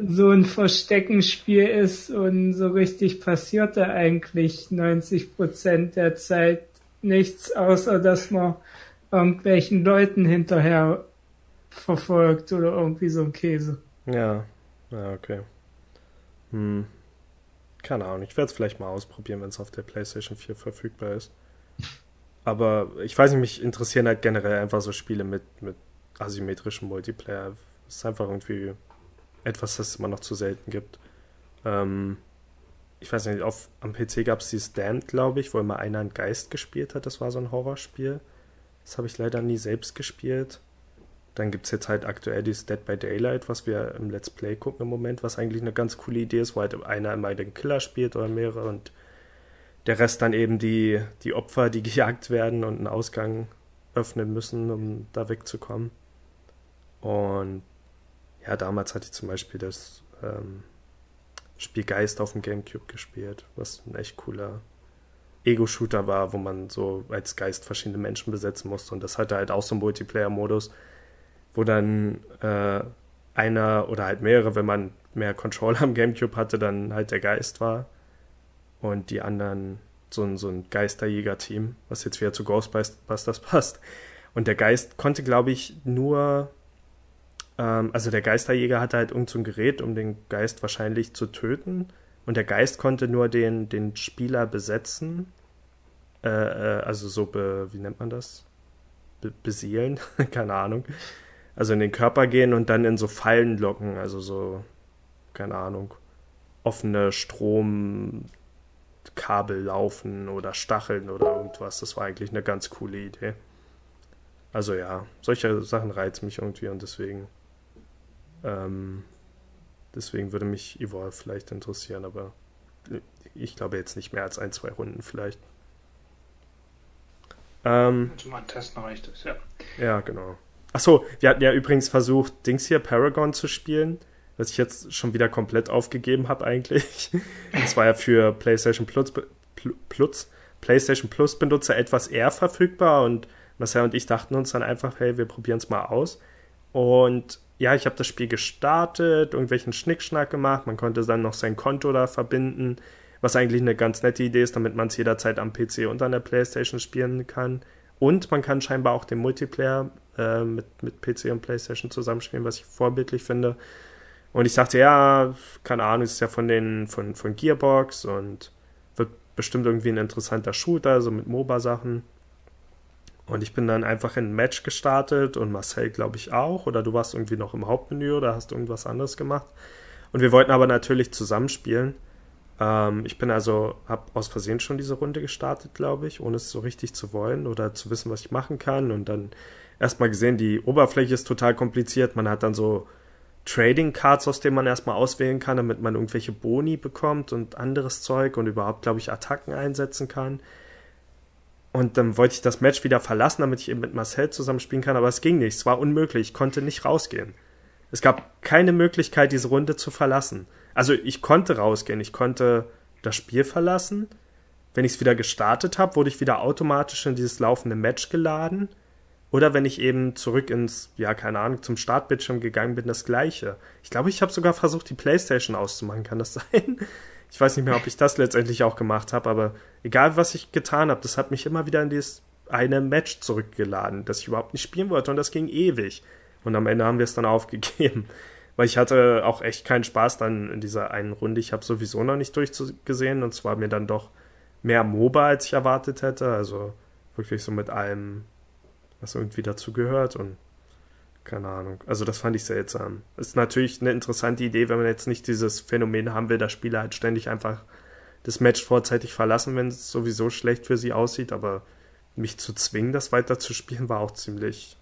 Speaker 2: so ein Versteckenspiel ist und so richtig passiert da eigentlich 90 Prozent der Zeit nichts, außer dass man irgendwelchen Leuten hinterher verfolgt oder irgendwie so ein Käse.
Speaker 1: Ja, ja, okay. Hm. Keine Ahnung, ich werde es vielleicht mal ausprobieren, wenn es auf der PlayStation 4 verfügbar ist. Aber ich weiß nicht, mich interessieren halt generell einfach so Spiele mit, mit asymmetrischem Multiplayer. Das ist einfach irgendwie etwas, das es immer noch zu selten gibt. Ähm, ich weiß nicht, auf, am PC gab es die Stand, glaube ich, wo immer einer einen Geist gespielt hat. Das war so ein Horrorspiel. Das habe ich leider nie selbst gespielt. Dann gibt es jetzt halt aktuell dieses Dead by Daylight, was wir im Let's Play gucken im Moment, was eigentlich eine ganz coole Idee ist, wo halt einer immer den Killer spielt oder mehrere und der Rest dann eben die, die Opfer, die gejagt werden und einen Ausgang öffnen müssen, um da wegzukommen. Und ja, damals hatte ich zum Beispiel das ähm, Spiel Geist auf dem Gamecube gespielt, was ein echt cooler Ego-Shooter war, wo man so als Geist verschiedene Menschen besetzen musste. Und das hatte halt auch so einen Multiplayer-Modus, wo dann äh, einer oder halt mehrere, wenn man mehr Controller am Gamecube hatte, dann halt der Geist war und die anderen so ein, so ein Geisterjäger-Team, was jetzt wieder zu Ghostbusters passt. Und der Geist konnte, glaube ich, nur ähm, also der Geisterjäger hatte halt irgendein so Gerät, um den Geist wahrscheinlich zu töten. Und der Geist konnte nur den, den Spieler besetzen. Äh, äh, also so, be, wie nennt man das? Be beseelen? keine Ahnung. Also in den Körper gehen und dann in so Fallen locken. Also so, keine Ahnung, offene Stromkabel laufen oder Stacheln oder irgendwas. Das war eigentlich eine ganz coole Idee. Also ja, solche Sachen reizen mich irgendwie und deswegen ähm, deswegen würde mich Evolve vielleicht interessieren, aber ich glaube jetzt nicht mehr als ein, zwei Runden vielleicht.
Speaker 3: Ähm, Zum Antesten reicht es, ja.
Speaker 1: Ja, genau. Achso, wir hatten ja übrigens versucht, Dings hier, Paragon zu spielen, was ich jetzt schon wieder komplett aufgegeben habe eigentlich. Das war ja für PlayStation Plus, Plus, PlayStation Plus Benutzer etwas eher verfügbar und Marcel und ich dachten uns dann einfach, hey, wir probieren es mal aus. Und ja, ich habe das Spiel gestartet, irgendwelchen Schnickschnack gemacht, man konnte dann noch sein Konto da verbinden, was eigentlich eine ganz nette Idee ist, damit man es jederzeit am PC und an der Playstation spielen kann. Und man kann scheinbar auch den Multiplayer äh, mit, mit PC und Playstation zusammenspielen, was ich vorbildlich finde. Und ich dachte, ja, keine Ahnung, ist ja von den, von, von Gearbox und wird bestimmt irgendwie ein interessanter Shooter, so mit MOBA-Sachen. Und ich bin dann einfach in ein Match gestartet und Marcel, glaube ich, auch. Oder du warst irgendwie noch im Hauptmenü oder hast irgendwas anderes gemacht. Und wir wollten aber natürlich zusammenspielen. Ähm, ich bin also, habe aus Versehen schon diese Runde gestartet, glaube ich, ohne es so richtig zu wollen oder zu wissen, was ich machen kann. Und dann erstmal gesehen, die Oberfläche ist total kompliziert. Man hat dann so Trading Cards, aus denen man erstmal auswählen kann, damit man irgendwelche Boni bekommt und anderes Zeug und überhaupt, glaube ich, Attacken einsetzen kann. Und dann wollte ich das Match wieder verlassen, damit ich eben mit Marcel zusammenspielen kann, aber es ging nicht. Es war unmöglich. Ich konnte nicht rausgehen. Es gab keine Möglichkeit, diese Runde zu verlassen. Also ich konnte rausgehen. Ich konnte das Spiel verlassen. Wenn ich es wieder gestartet habe, wurde ich wieder automatisch in dieses laufende Match geladen. Oder wenn ich eben zurück ins, ja, keine Ahnung, zum Startbildschirm gegangen bin, das gleiche. Ich glaube, ich habe sogar versucht, die Playstation auszumachen. Kann das sein? Ich weiß nicht mehr, ob ich das letztendlich auch gemacht habe, aber egal was ich getan habe, das hat mich immer wieder in dieses eine Match zurückgeladen, das ich überhaupt nicht spielen wollte und das ging ewig. Und am Ende haben wir es dann aufgegeben. Weil ich hatte auch echt keinen Spaß dann in dieser einen Runde. Ich habe sowieso noch nicht durchgesehen und zwar mir dann doch mehr MOBA, als ich erwartet hätte. Also wirklich so mit allem, was irgendwie dazu gehört und keine Ahnung. Also das fand ich seltsam. Ist natürlich eine interessante Idee, wenn man jetzt nicht dieses Phänomen haben will, dass Spieler halt ständig einfach das Match vorzeitig verlassen, wenn es sowieso schlecht für sie aussieht, aber mich zu zwingen, das weiter zu spielen, war auch ziemlich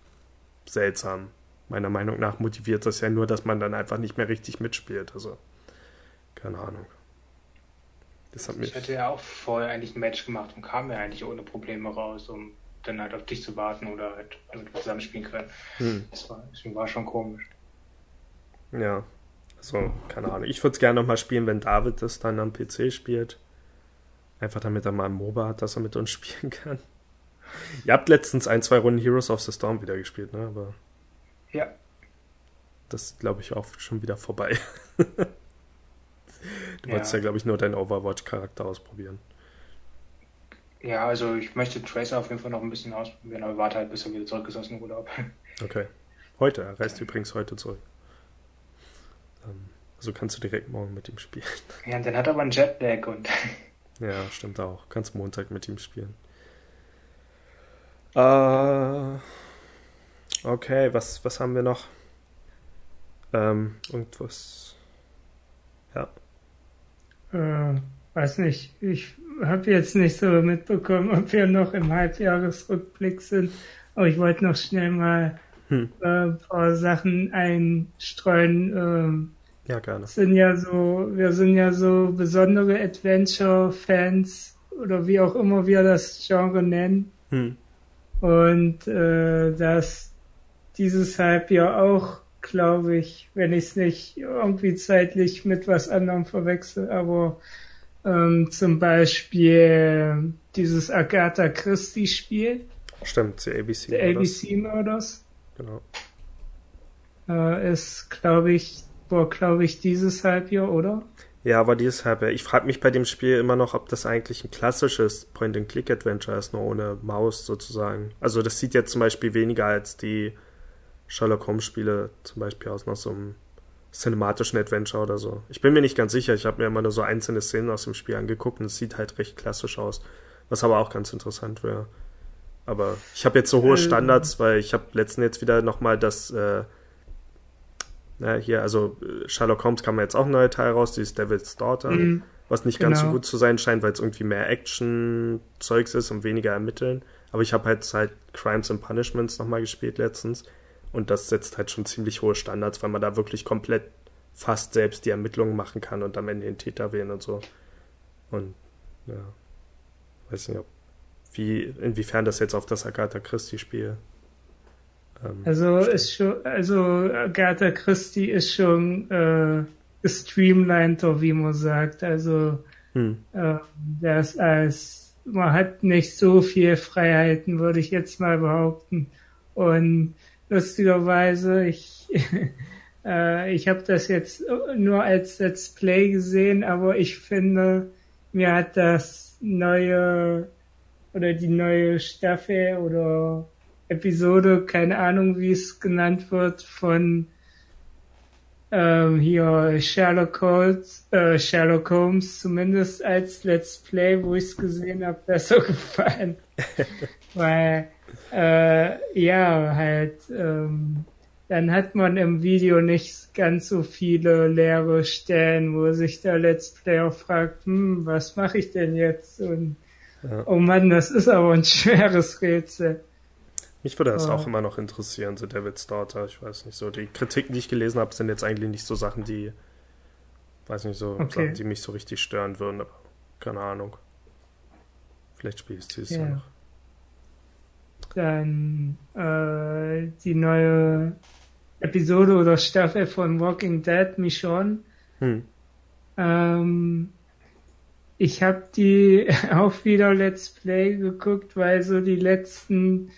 Speaker 1: seltsam. Meiner Meinung nach motiviert das ja nur, dass man dann einfach nicht mehr richtig mitspielt. Also, keine Ahnung.
Speaker 3: Das hat ich hatte ja auch vorher eigentlich ein Match gemacht und kam ja eigentlich ohne Probleme raus, um dann halt auf dich zu warten oder halt damit wir zusammenspielen können. Hm. Das war, deswegen war schon komisch.
Speaker 1: Ja, also, keine Ahnung. Ich würde es gerne nochmal spielen, wenn David das dann am PC spielt. Einfach damit er mal ein MOBA hat, dass er mit uns spielen kann. Ihr habt letztens ein, zwei Runden Heroes of the Storm wieder gespielt, ne? Aber.
Speaker 3: Ja.
Speaker 1: Das glaube ich auch schon wieder vorbei. du ja. wolltest ja, glaube ich, nur deinen Overwatch-Charakter ausprobieren.
Speaker 3: Ja, also ich möchte Tracer auf jeden Fall noch ein bisschen ausprobieren, aber warte halt, bis er wieder zurück ist aus dem Urlaub.
Speaker 1: Okay. Heute, er reist übrigens heute zurück. Ähm, also kannst du direkt morgen mit ihm spielen.
Speaker 3: Ja, und dann hat er aber einen Jetlag und.
Speaker 1: ja, stimmt auch. Kannst Montag mit ihm spielen. Äh, okay, was, was haben wir noch? Ähm, irgendwas. Ja.
Speaker 2: Äh, weiß nicht. Ich habe jetzt nicht so mitbekommen, ob wir noch im Halbjahresrückblick sind. Aber ich wollte noch schnell mal hm. äh, ein paar Sachen einstreuen. Ähm,
Speaker 1: ja, gerne.
Speaker 2: Sind ja so, wir sind ja so besondere Adventure-Fans oder wie auch immer wir das Genre nennen. Hm. Und äh, dass dieses Halbjahr auch, glaube ich, wenn ich es nicht irgendwie zeitlich mit was anderem verwechsel, aber ähm, zum Beispiel dieses Agatha Christie Spiel.
Speaker 1: Stimmt, die ABC
Speaker 2: The ABC Murders.
Speaker 1: Genau.
Speaker 2: Äh, ist, glaube ich, war, glaube ich, dieses Halbjahr, oder?
Speaker 1: Ja, war dieses Halbjahr. Ich frage mich bei dem Spiel immer noch, ob das eigentlich ein klassisches Point-and-Click-Adventure ist, nur ohne Maus sozusagen. Also das sieht jetzt zum Beispiel weniger als die Sherlock Holmes Spiele zum Beispiel aus noch so einem cinematischen Adventure oder so. Ich bin mir nicht ganz sicher, ich habe mir immer nur so einzelne Szenen aus dem Spiel angeguckt und es sieht halt recht klassisch aus, was aber auch ganz interessant wäre. Aber ich habe jetzt so hohe ähm. Standards, weil ich habe letztens jetzt wieder nochmal das, äh, na, hier, also äh, Sherlock Holmes kam jetzt auch ein neuer Teil raus, dieses Devil's Daughter, mhm, was nicht ganz genau. so gut zu sein scheint, weil es irgendwie mehr Action-Zeugs ist und weniger ermitteln. Aber ich habe halt halt Crimes and Punishments nochmal gespielt letztens und das setzt halt schon ziemlich hohe Standards, weil man da wirklich komplett fast selbst die Ermittlungen machen kann und am Ende den Täter wählen und so. Und ja, weiß nicht, ob, wie, inwiefern das jetzt auf das Agatha Christie-Spiel.
Speaker 2: Ähm, also ist schon, also Agatha Christie ist schon äh, gestreamliner, wie man sagt. Also hm. äh, das als man hat nicht so viel Freiheiten, würde ich jetzt mal behaupten. Und lustigerweise. Ich, äh, ich habe das jetzt nur als Let's Play gesehen, aber ich finde, mir hat das neue oder die neue Staffel oder Episode, keine Ahnung, wie es genannt wird, von ähm, hier Sherlock Holmes, äh, Sherlock Holmes, zumindest als Let's Play, wo ich es gesehen habe, besser gefallen. Weil äh, ja, halt, ähm, dann hat man im Video nicht ganz so viele leere Stellen, wo sich der Let's Player fragt, hm, was mache ich denn jetzt? Und ja. oh Mann, das ist aber ein schweres Rätsel.
Speaker 1: Mich würde das oh. auch immer noch interessieren, so David's Daughter. Ich weiß nicht so. Die Kritiken, die ich gelesen habe, sind jetzt eigentlich nicht so Sachen, die, weiß nicht so, okay. Sachen, die mich so richtig stören würden. Aber keine Ahnung. Vielleicht spiele ich es yeah. Jahr noch
Speaker 2: dann äh, die neue Episode oder Staffel von Walking Dead Michonne. Hm. Ähm, ich habe die auch wieder Let's Play geguckt, weil so die letzten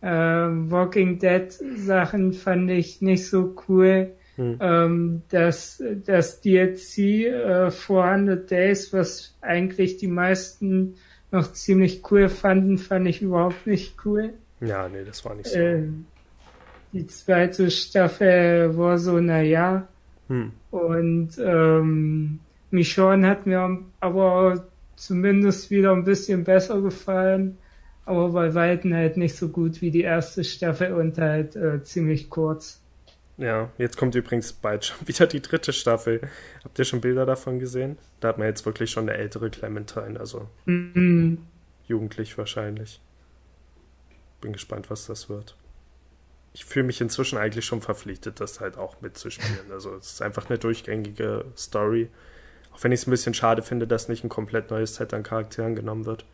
Speaker 2: äh, Walking Dead Sachen fand ich nicht so cool. Hm. Ähm, das, das DLC äh, 400 Days, was eigentlich die meisten noch ziemlich cool fanden, fand ich überhaupt nicht cool.
Speaker 1: Ja, nee, das war nicht so. Äh,
Speaker 2: die zweite Staffel war so, naja. Hm. Und ähm, Michonne hat mir aber zumindest wieder ein bisschen besser gefallen, aber bei Weitem halt nicht so gut wie die erste Staffel und halt äh, ziemlich kurz.
Speaker 1: Ja, jetzt kommt übrigens bald schon wieder die dritte Staffel. Habt ihr schon Bilder davon gesehen? Da hat man jetzt wirklich schon eine ältere Clementine, also mhm. jugendlich wahrscheinlich. Bin gespannt, was das wird. Ich fühle mich inzwischen eigentlich schon verpflichtet, das halt auch mitzuspielen. Also es ist einfach eine durchgängige Story. Auch wenn ich es ein bisschen schade finde, dass nicht ein komplett neues Set an Charakteren genommen wird.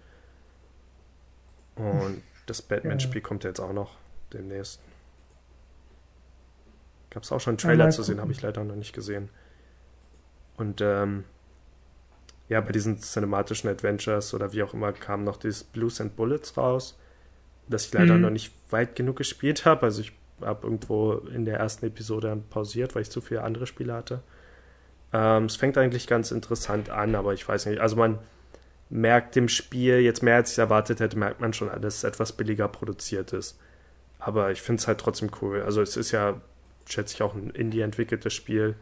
Speaker 1: Und das Batman-Spiel kommt jetzt auch noch demnächst. Gab es auch schon einen Trailer zu sehen, habe ich leider noch nicht gesehen. Und ähm, ja, bei diesen cinematischen Adventures oder wie auch immer kam noch dieses Blues and Bullets raus, das ich leider mhm. noch nicht weit genug gespielt habe. Also ich habe irgendwo in der ersten Episode pausiert, weil ich zu viele andere Spiele hatte. Ähm, es fängt eigentlich ganz interessant an, aber ich weiß nicht, also man merkt dem Spiel jetzt mehr als ich erwartet hätte, merkt man schon, dass es etwas billiger produziert ist. Aber ich finde es halt trotzdem cool. Also es ist ja schätze ich, auch ein Indie-entwickeltes Spiel.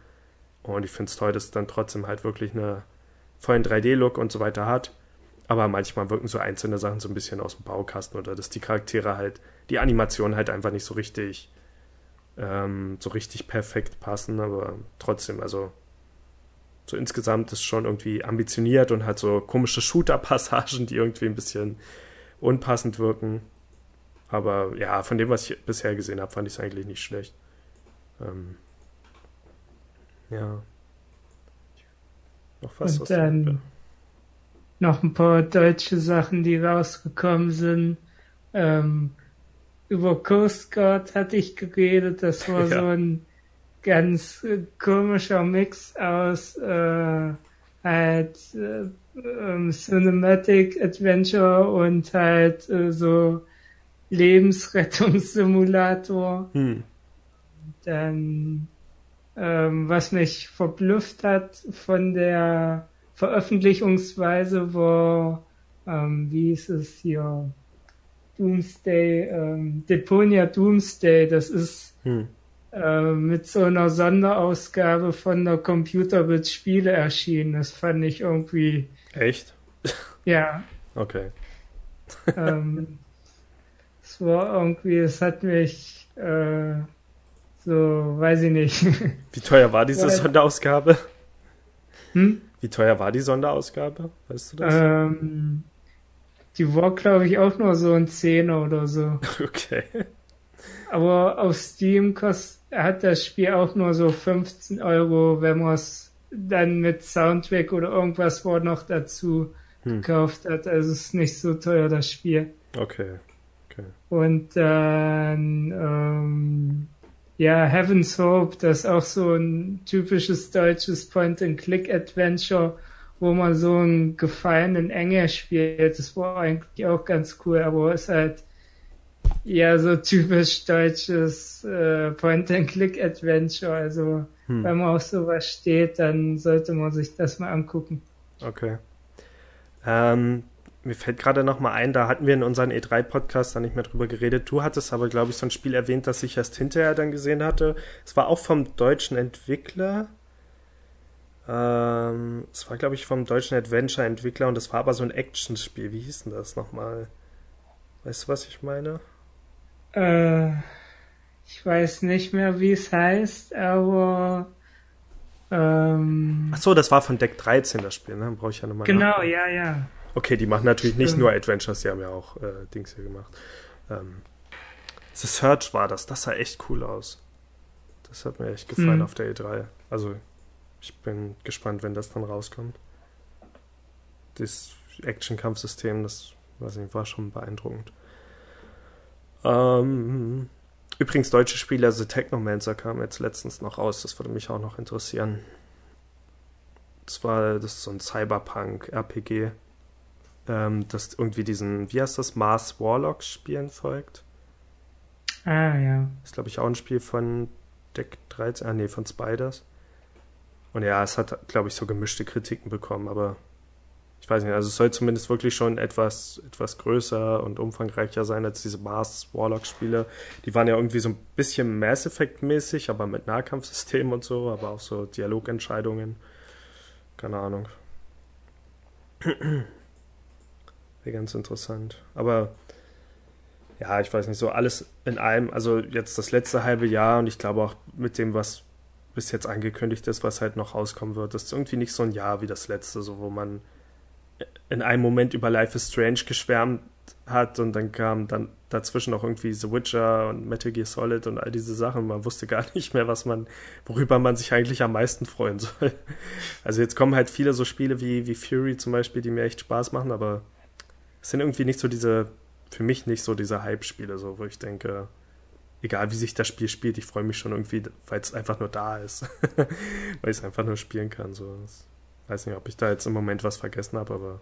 Speaker 1: Und ich finde es toll, dass es dann trotzdem halt wirklich eine vollen 3D-Look und so weiter hat. Aber manchmal wirken so einzelne Sachen so ein bisschen aus dem Baukasten oder dass die Charaktere halt, die Animationen halt einfach nicht so richtig, ähm, so richtig perfekt passen. Aber trotzdem, also so insgesamt ist schon irgendwie ambitioniert und hat so komische Shooter-Passagen, die irgendwie ein bisschen unpassend wirken. Aber ja, von dem, was ich bisher gesehen habe, fand ich es eigentlich nicht schlecht. Ähm, ja.
Speaker 2: Noch was? Und dann noch ein paar deutsche Sachen, die rausgekommen sind. Ähm, über Coast Guard hatte ich geredet. Das war ja. so ein ganz äh, komischer Mix aus äh, halt äh, ähm, Cinematic Adventure und halt äh, so Lebensrettungssimulator. Hm. Dann, ähm, was mich verblüfft hat von der Veröffentlichungsweise war, ähm, wie ist es hier, Doomsday, ähm, Deponia Doomsday, das ist hm. äh, mit so einer Sonderausgabe von der Computerbit Spiele erschienen. Das fand ich irgendwie.
Speaker 1: Echt?
Speaker 2: Ja.
Speaker 1: Okay.
Speaker 2: ähm, es war irgendwie, es hat mich äh, so, weiß ich nicht.
Speaker 1: Wie teuer war diese Sonderausgabe?
Speaker 2: Hm?
Speaker 1: Wie teuer war die Sonderausgabe? Weißt du das?
Speaker 2: Ähm, die war, glaube ich, auch nur so ein Zehner oder so.
Speaker 1: Okay.
Speaker 2: Aber auf Steam kost, hat das Spiel auch nur so 15 Euro, wenn man es dann mit Soundtrack oder irgendwas war noch dazu hm. gekauft hat. Also es ist nicht so teuer, das Spiel.
Speaker 1: Okay. okay.
Speaker 2: Und dann, ähm, ja, Heaven's Hope, das ist auch so ein typisches deutsches Point-and-Click-Adventure, wo man so einen gefallenen Engel spielt. Das war eigentlich auch ganz cool, aber es ist halt ja so typisch deutsches äh, Point-and-Click-Adventure. Also hm. wenn man auf sowas steht, dann sollte man sich das mal angucken.
Speaker 1: Okay. Ähm, mir fällt gerade noch mal ein, da hatten wir in unseren E3-Podcast da nicht mehr drüber geredet. Du hattest aber, glaube ich, so ein Spiel erwähnt, das ich erst hinterher dann gesehen hatte. Es war auch vom deutschen Entwickler. Ähm, es war, glaube ich, vom deutschen Adventure-Entwickler und es war aber so ein Action-Spiel. Wie hieß denn das nochmal? Weißt du, was ich meine?
Speaker 2: Äh, ich weiß nicht mehr, wie es heißt, aber. Ähm,
Speaker 1: Ach so, das war von Deck 13 das Spiel, ne? Brauche ich ja nochmal.
Speaker 2: Genau, nachdenken. ja, ja.
Speaker 1: Okay, die machen natürlich nicht nur Adventures, die haben ja auch äh, Dings hier gemacht. Ähm, The Search war das, das sah echt cool aus. Das hat mir echt gefallen mhm. auf der E3. Also, ich bin gespannt, wenn das dann rauskommt. Das Action-Kampfsystem, das weiß ich, war schon beeindruckend. Ähm, übrigens, deutsche Spieler, The Technomancer kam jetzt letztens noch raus, das würde mich auch noch interessieren. Das war, das ist so ein Cyberpunk-RPG ähm, das irgendwie diesen, wie heißt das, Mars Warlock Spielen folgt.
Speaker 2: Ah, ja.
Speaker 1: Ist, glaube ich, auch ein Spiel von Deck 13, ah, nee, von Spiders. Und ja, es hat, glaube ich, so gemischte Kritiken bekommen, aber ich weiß nicht, also es soll zumindest wirklich schon etwas, etwas größer und umfangreicher sein als diese Mars Warlock Spiele. Die waren ja irgendwie so ein bisschen Mass Effect mäßig, aber mit Nahkampfsystemen und so, aber auch so Dialogentscheidungen. Keine Ahnung. Wäre ganz interessant. Aber ja, ich weiß nicht, so alles in allem, also jetzt das letzte halbe Jahr und ich glaube auch mit dem, was bis jetzt angekündigt ist, was halt noch rauskommen wird, ist irgendwie nicht so ein Jahr wie das letzte, so wo man in einem Moment über Life is Strange geschwärmt hat und dann kam dann dazwischen auch irgendwie The Witcher und Metal Gear Solid und all diese Sachen. Man wusste gar nicht mehr, was man, worüber man sich eigentlich am meisten freuen soll. Also jetzt kommen halt viele so Spiele wie, wie Fury zum Beispiel, die mir echt Spaß machen, aber es sind irgendwie nicht so diese, für mich nicht so diese Hype-Spiele, so, wo ich denke, egal wie sich das Spiel spielt, ich freue mich schon irgendwie, weil es einfach nur da ist. weil ich es einfach nur spielen kann. So. Ich weiß nicht, ob ich da jetzt im Moment was vergessen habe, aber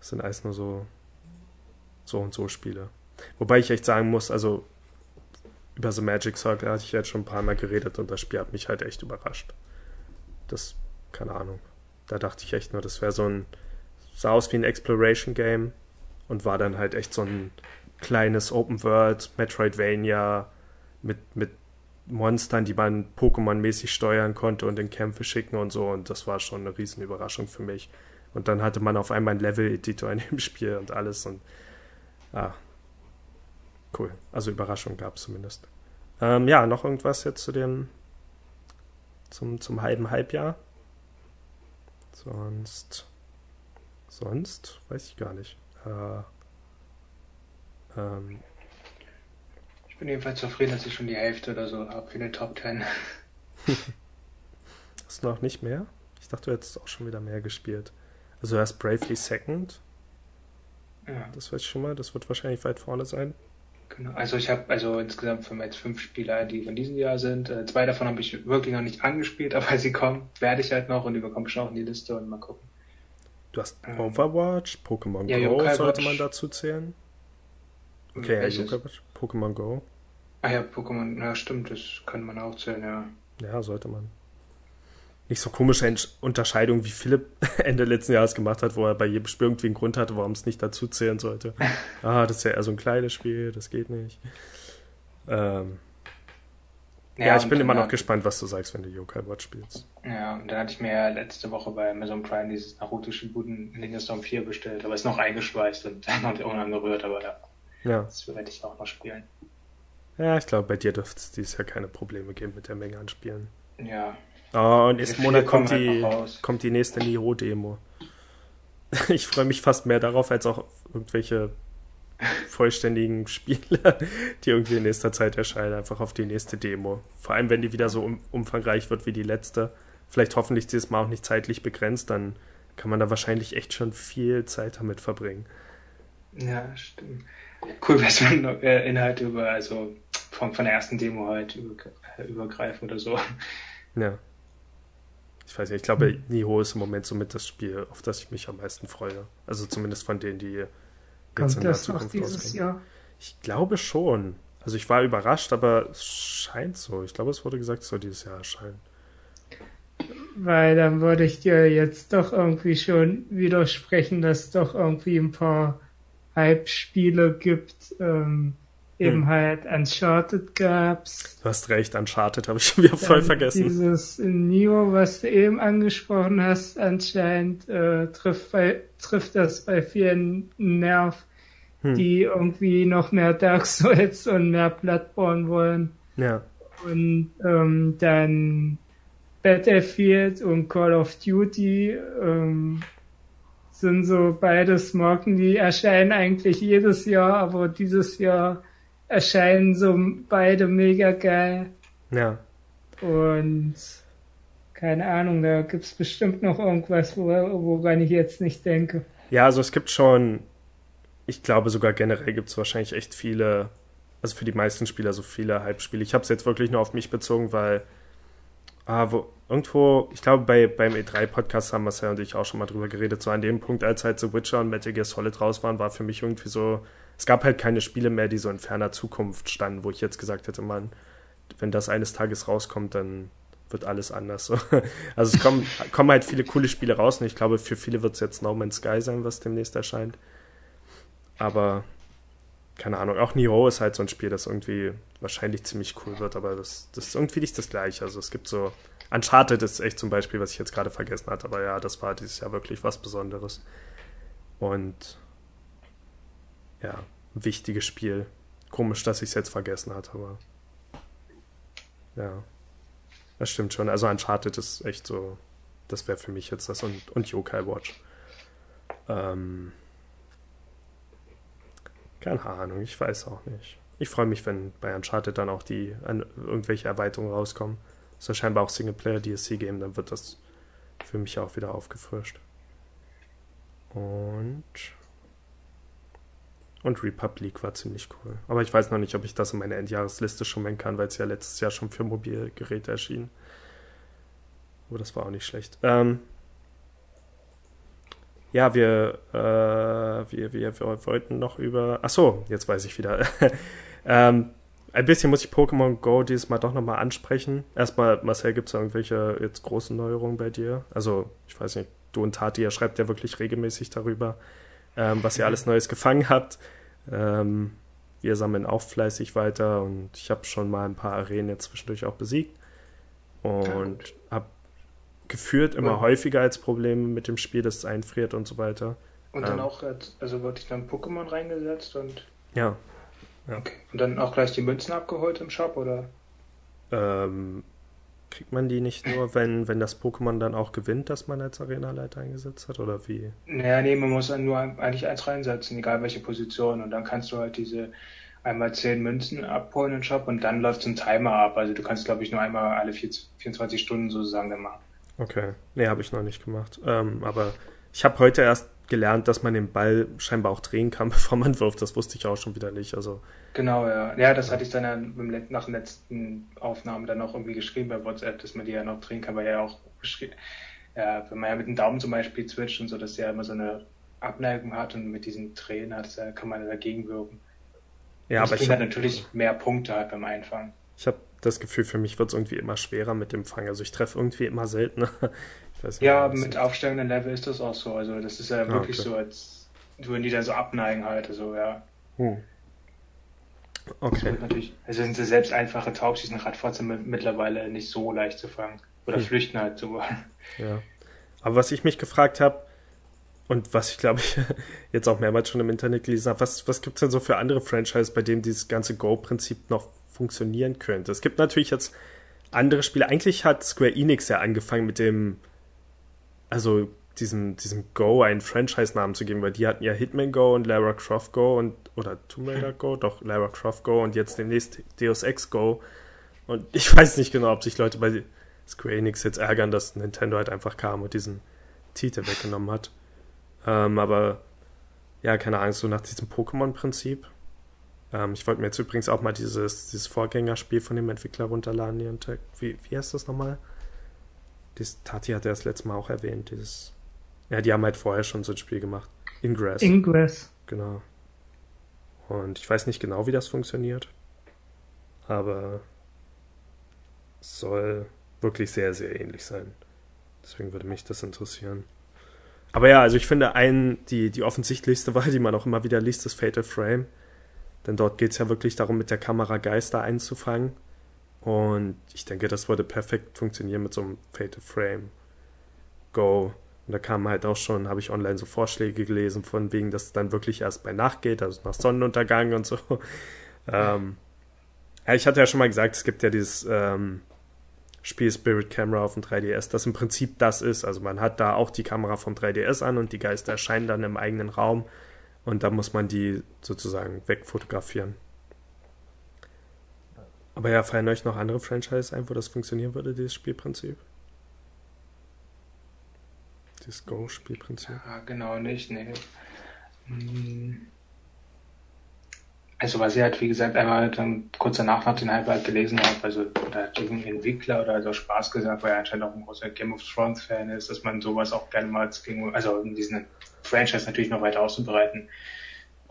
Speaker 1: es sind alles nur so, so und so Spiele. Wobei ich echt sagen muss, also über The Magic Circle hatte ich jetzt schon ein paar Mal geredet und das Spiel hat mich halt echt überrascht. Das, keine Ahnung. Da dachte ich echt nur, das wäre so ein sah aus wie ein Exploration Game und war dann halt echt so ein kleines Open World Metroidvania mit, mit Monstern, die man Pokémon-mäßig steuern konnte und in Kämpfe schicken und so. Und das war schon eine riesen Überraschung für mich. Und dann hatte man auf einmal einen Level-Editor in dem Spiel und alles. Und ah, cool. Also Überraschung gab es zumindest. Ähm, ja, noch irgendwas jetzt zu dem zum, zum halben Halbjahr? Sonst Sonst weiß ich gar nicht. Äh, ähm,
Speaker 3: ich bin jedenfalls zufrieden, dass ich schon die Hälfte oder so habe für den Top 10.
Speaker 1: Hast du noch nicht mehr? Ich dachte, du hättest auch schon wieder mehr gespielt. Also erst Bravely Second. Ja. Das weiß ich schon mal, das wird wahrscheinlich weit vorne sein.
Speaker 3: Genau, also ich habe also insgesamt für jetzt fünf Spieler, die von diesem Jahr sind. Äh, zwei davon habe ich wirklich noch nicht angespielt, aber sie kommen, werde ich halt noch und die bekomme ich auch in die Liste und mal gucken.
Speaker 1: Du hast ähm, Overwatch, Pokémon ja, Go Yokai sollte Watch. man dazu zählen. Okay, Welches? ja, Pokémon Go.
Speaker 3: Ah ja, Pokémon, ja stimmt, das kann man auch zählen, ja.
Speaker 1: Ja, sollte man. nicht so komische Unterscheidung, wie Philipp Ende letzten Jahres gemacht hat, wo er bei jedem Spiel irgendwie einen Grund hatte, warum es nicht dazu zählen sollte. ah, das ist ja eher so ein kleines Spiel, das geht nicht. Ähm, ja, ja ich bin immer noch gespannt, was du sagst, wenn du Yokai Watch spielst.
Speaker 3: Ja, und dann hatte ich mir ja letzte Woche bei Amazon Prime dieses Naruto Shippuden Ninja Storm 4 bestellt, aber ist noch eingeschweißt und noch unangerührt, aber ja, ja. das werde ich auch noch spielen.
Speaker 1: Ja, ich glaube, bei dir dürfte es dieses Jahr keine Probleme geben mit der Menge an Spielen.
Speaker 3: Ja.
Speaker 1: Oh, und nächsten Monat kommt die, halt kommt die nächste Niro-Demo. Ich freue mich fast mehr darauf, als auch irgendwelche vollständigen Spiele, die irgendwie in nächster Zeit erscheinen, einfach auf die nächste Demo. Vor allem, wenn die wieder so um, umfangreich wird wie die letzte. Vielleicht hoffentlich dieses Mal auch nicht zeitlich begrenzt, dann kann man da wahrscheinlich echt schon viel Zeit damit verbringen.
Speaker 3: Ja, stimmt. Cool, wenn man äh, Inhalte über, also von, von der ersten Demo halt über, äh, übergreifen oder so.
Speaker 1: Ja. Ich weiß nicht, ich glaube, Niho ist im Moment somit das Spiel, auf das ich mich am meisten freue. Also zumindest von denen, die
Speaker 2: Kommt in das noch dieses auskommen. Jahr?
Speaker 1: Ich glaube schon. Also ich war überrascht, aber es scheint so. Ich glaube, es wurde gesagt, es soll dieses Jahr erscheinen.
Speaker 2: Weil dann würde ich dir jetzt doch irgendwie schon widersprechen, dass es doch irgendwie ein paar Hype-Spiele gibt. Ähm, eben hm. halt Uncharted gab's.
Speaker 1: Du hast recht, Uncharted habe ich schon wieder voll vergessen.
Speaker 2: Dieses Neo, was du eben angesprochen hast, anscheinend äh, trifft, bei, trifft das bei vielen Nerv, hm. die irgendwie noch mehr Dark Souls und mehr Bloodborne wollen.
Speaker 1: Ja.
Speaker 2: Und ähm, dann Battlefield und Call of Duty ähm, sind so beides Marken, die erscheinen eigentlich jedes Jahr, aber dieses Jahr erscheinen so beide mega geil.
Speaker 1: Ja.
Speaker 2: Und keine Ahnung, da gibt es bestimmt noch irgendwas, woran ich jetzt nicht denke.
Speaker 1: Ja, also es gibt schon, ich glaube sogar generell gibt es wahrscheinlich echt viele, also für die meisten Spieler so viele Hype-Spiele. Ich habe es jetzt wirklich nur auf mich bezogen, weil ah, wo, irgendwo, ich glaube bei, beim E3-Podcast haben Marcel und ich auch schon mal drüber geredet, so an dem Punkt, als halt The Witcher und Metal Gear Solid raus waren, war für mich irgendwie so, es gab halt keine Spiele mehr, die so in ferner Zukunft standen, wo ich jetzt gesagt hätte, man, wenn das eines Tages rauskommt, dann wird alles anders. Also es kommen, kommen halt viele coole Spiele raus und ich glaube, für viele wird es jetzt No Man's Sky sein, was demnächst erscheint. Aber keine Ahnung, auch Nioh ist halt so ein Spiel, das irgendwie wahrscheinlich ziemlich cool wird, aber das, das ist irgendwie nicht das gleiche. Also es gibt so. Uncharted ist echt zum Beispiel, was ich jetzt gerade vergessen hatte, aber ja, das war dieses Jahr wirklich was Besonderes. Und ja, wichtiges Spiel. Komisch, dass ich es jetzt vergessen hatte, aber ja, das stimmt schon. Also Uncharted ist echt so, das wäre für mich jetzt das und, und Yokai Watch. Ähm, keine Ahnung, ich weiß auch nicht. Ich freue mich, wenn bei Uncharted dann auch die an, irgendwelche Erweiterungen rauskommen. Ist ja scheinbar auch Singleplayer DLC geben, dann wird das für mich auch wieder aufgefrischt. Und und Republic war ziemlich cool. Aber ich weiß noch nicht, ob ich das in meine Endjahresliste schon mengen kann, weil es ja letztes Jahr schon für Mobilgeräte erschien. Aber das war auch nicht schlecht. Ähm, ja, wir, äh, wir, wir, wir wollten noch über. Ach so, jetzt weiß ich wieder. ähm, ein bisschen muss ich Pokémon Go dieses Mal doch nochmal ansprechen. Erstmal, Marcel, gibt es irgendwelche jetzt großen Neuerungen bei dir? Also, ich weiß nicht, du und Tati, ihr schreibt ja wirklich regelmäßig darüber ähm, was ihr alles Neues gefangen habt. Ähm, wir sammeln auch fleißig weiter und ich habe schon mal ein paar Arenen jetzt zwischendurch auch besiegt und habe geführt immer und, häufiger als Probleme mit dem Spiel, dass es einfriert und so weiter.
Speaker 3: Und dann ähm, auch, also wurde ich dann Pokémon reingesetzt und.
Speaker 1: Ja.
Speaker 3: ja. Okay. Und dann auch gleich die Münzen abgeholt im Shop, oder?
Speaker 1: Ähm, Kriegt man die nicht nur, wenn, wenn das Pokémon dann auch gewinnt, dass man als Arenaleiter eingesetzt hat, oder wie?
Speaker 3: Naja, nee, man muss dann nur eigentlich eins reinsetzen, egal welche Position. Und dann kannst du halt diese einmal zehn Münzen abholen im Shop und dann läuft so ein Timer ab. Also du kannst, glaube ich, nur einmal alle 24 Stunden sozusagen dann machen.
Speaker 1: Okay. Nee, habe ich noch nicht gemacht. Ähm, aber ich habe heute erst gelernt, dass man den Ball scheinbar auch drehen kann, bevor man wirft. Das wusste ich auch schon wieder nicht. Also
Speaker 3: genau, ja. Ja, das hatte ich dann ja nach den letzten Aufnahmen dann auch irgendwie geschrieben bei WhatsApp, dass man die ja noch drehen kann, weil ja auch ja, wenn man ja mit dem Daumen zum Beispiel switcht und so, dass der immer so eine Abneigung hat und mit diesen Tränen hat, kann man dagegen wirken. Ja, das aber ich habe natürlich mehr Punkte halt beim Einfangen.
Speaker 1: Ich habe das Gefühl, für mich wird es irgendwie immer schwerer mit dem Fang. Also ich treffe irgendwie immer seltener.
Speaker 3: Ja, mit aufsteigenden Level ist das auch so. Also das ist ja ah, wirklich okay. so, als würden die da so abneigen halt. Also ja. Hm. Okay. natürlich, also sind sie selbst einfache Taubs, die sind Radfahrer mittlerweile nicht so leicht zu fangen. Oder hm. flüchten halt sogar.
Speaker 1: Ja. Aber was ich mich gefragt habe, und was ich glaube ich jetzt auch mehrmals schon im Internet gelesen habe, was, was gibt es denn so für andere Franchises, bei denen dieses ganze Go-Prinzip noch funktionieren könnte? Es gibt natürlich jetzt andere Spiele. Eigentlich hat Square Enix ja angefangen mit dem, also diesem, diesem Go einen Franchise-Namen zu geben, weil die hatten ja Hitman Go und Lara Croft Go und oder Tomb Raider Go, doch Lara Croft Go und jetzt demnächst Deus Ex Go. Und ich weiß nicht genau, ob sich Leute bei Square Enix jetzt ärgern, dass Nintendo halt einfach kam und diesen Titel weggenommen hat. Ähm, aber ja, keine Ahnung, so nach diesem Pokémon-Prinzip. Ähm, ich wollte mir jetzt übrigens auch mal dieses, dieses Vorgängerspiel von dem Entwickler runterladen. Hier wie, wie heißt das nochmal? Das Tati hat er das letzte Mal auch erwähnt. Dieses, ja, die haben halt vorher schon so ein Spiel gemacht. Ingress.
Speaker 2: Ingress.
Speaker 1: Genau. Und ich weiß nicht genau, wie das funktioniert. Aber es soll wirklich sehr, sehr ähnlich sein. Deswegen würde mich das interessieren. Aber ja, also ich finde, ein, die, die offensichtlichste Wahl, die man auch immer wieder liest, ist Fatal Frame. Denn dort geht es ja wirklich darum, mit der Kamera Geister einzufangen. Und ich denke, das würde perfekt funktionieren mit so einem Fatal Frame Go. Und da kamen halt auch schon, habe ich online so Vorschläge gelesen, von wegen, dass es dann wirklich erst bei Nacht geht, also nach Sonnenuntergang und so. Ähm, ich hatte ja schon mal gesagt, es gibt ja dieses ähm, Spiel Spirit Camera auf dem 3DS, das im Prinzip das ist. Also man hat da auch die Kamera vom 3DS an und die Geister erscheinen dann im eigenen Raum und da muss man die sozusagen wegfotografieren. Aber ja, fallen euch noch andere Franchises ein, wo das funktionieren würde, dieses Spielprinzip? Dieses Go-Spielprinzip?
Speaker 3: Ja, genau nicht, nee. Hm. Also was ich halt, wie gesagt, einmal dann kurz danach nach den Hype halt gelesen habe, also da hat irgendein Entwickler oder so Spaß gesagt, weil er anscheinend auch ein großer Game of Thrones Fan ist, dass man sowas auch gerne mal als King, also in diesen Franchise natürlich noch weiter auszubreiten,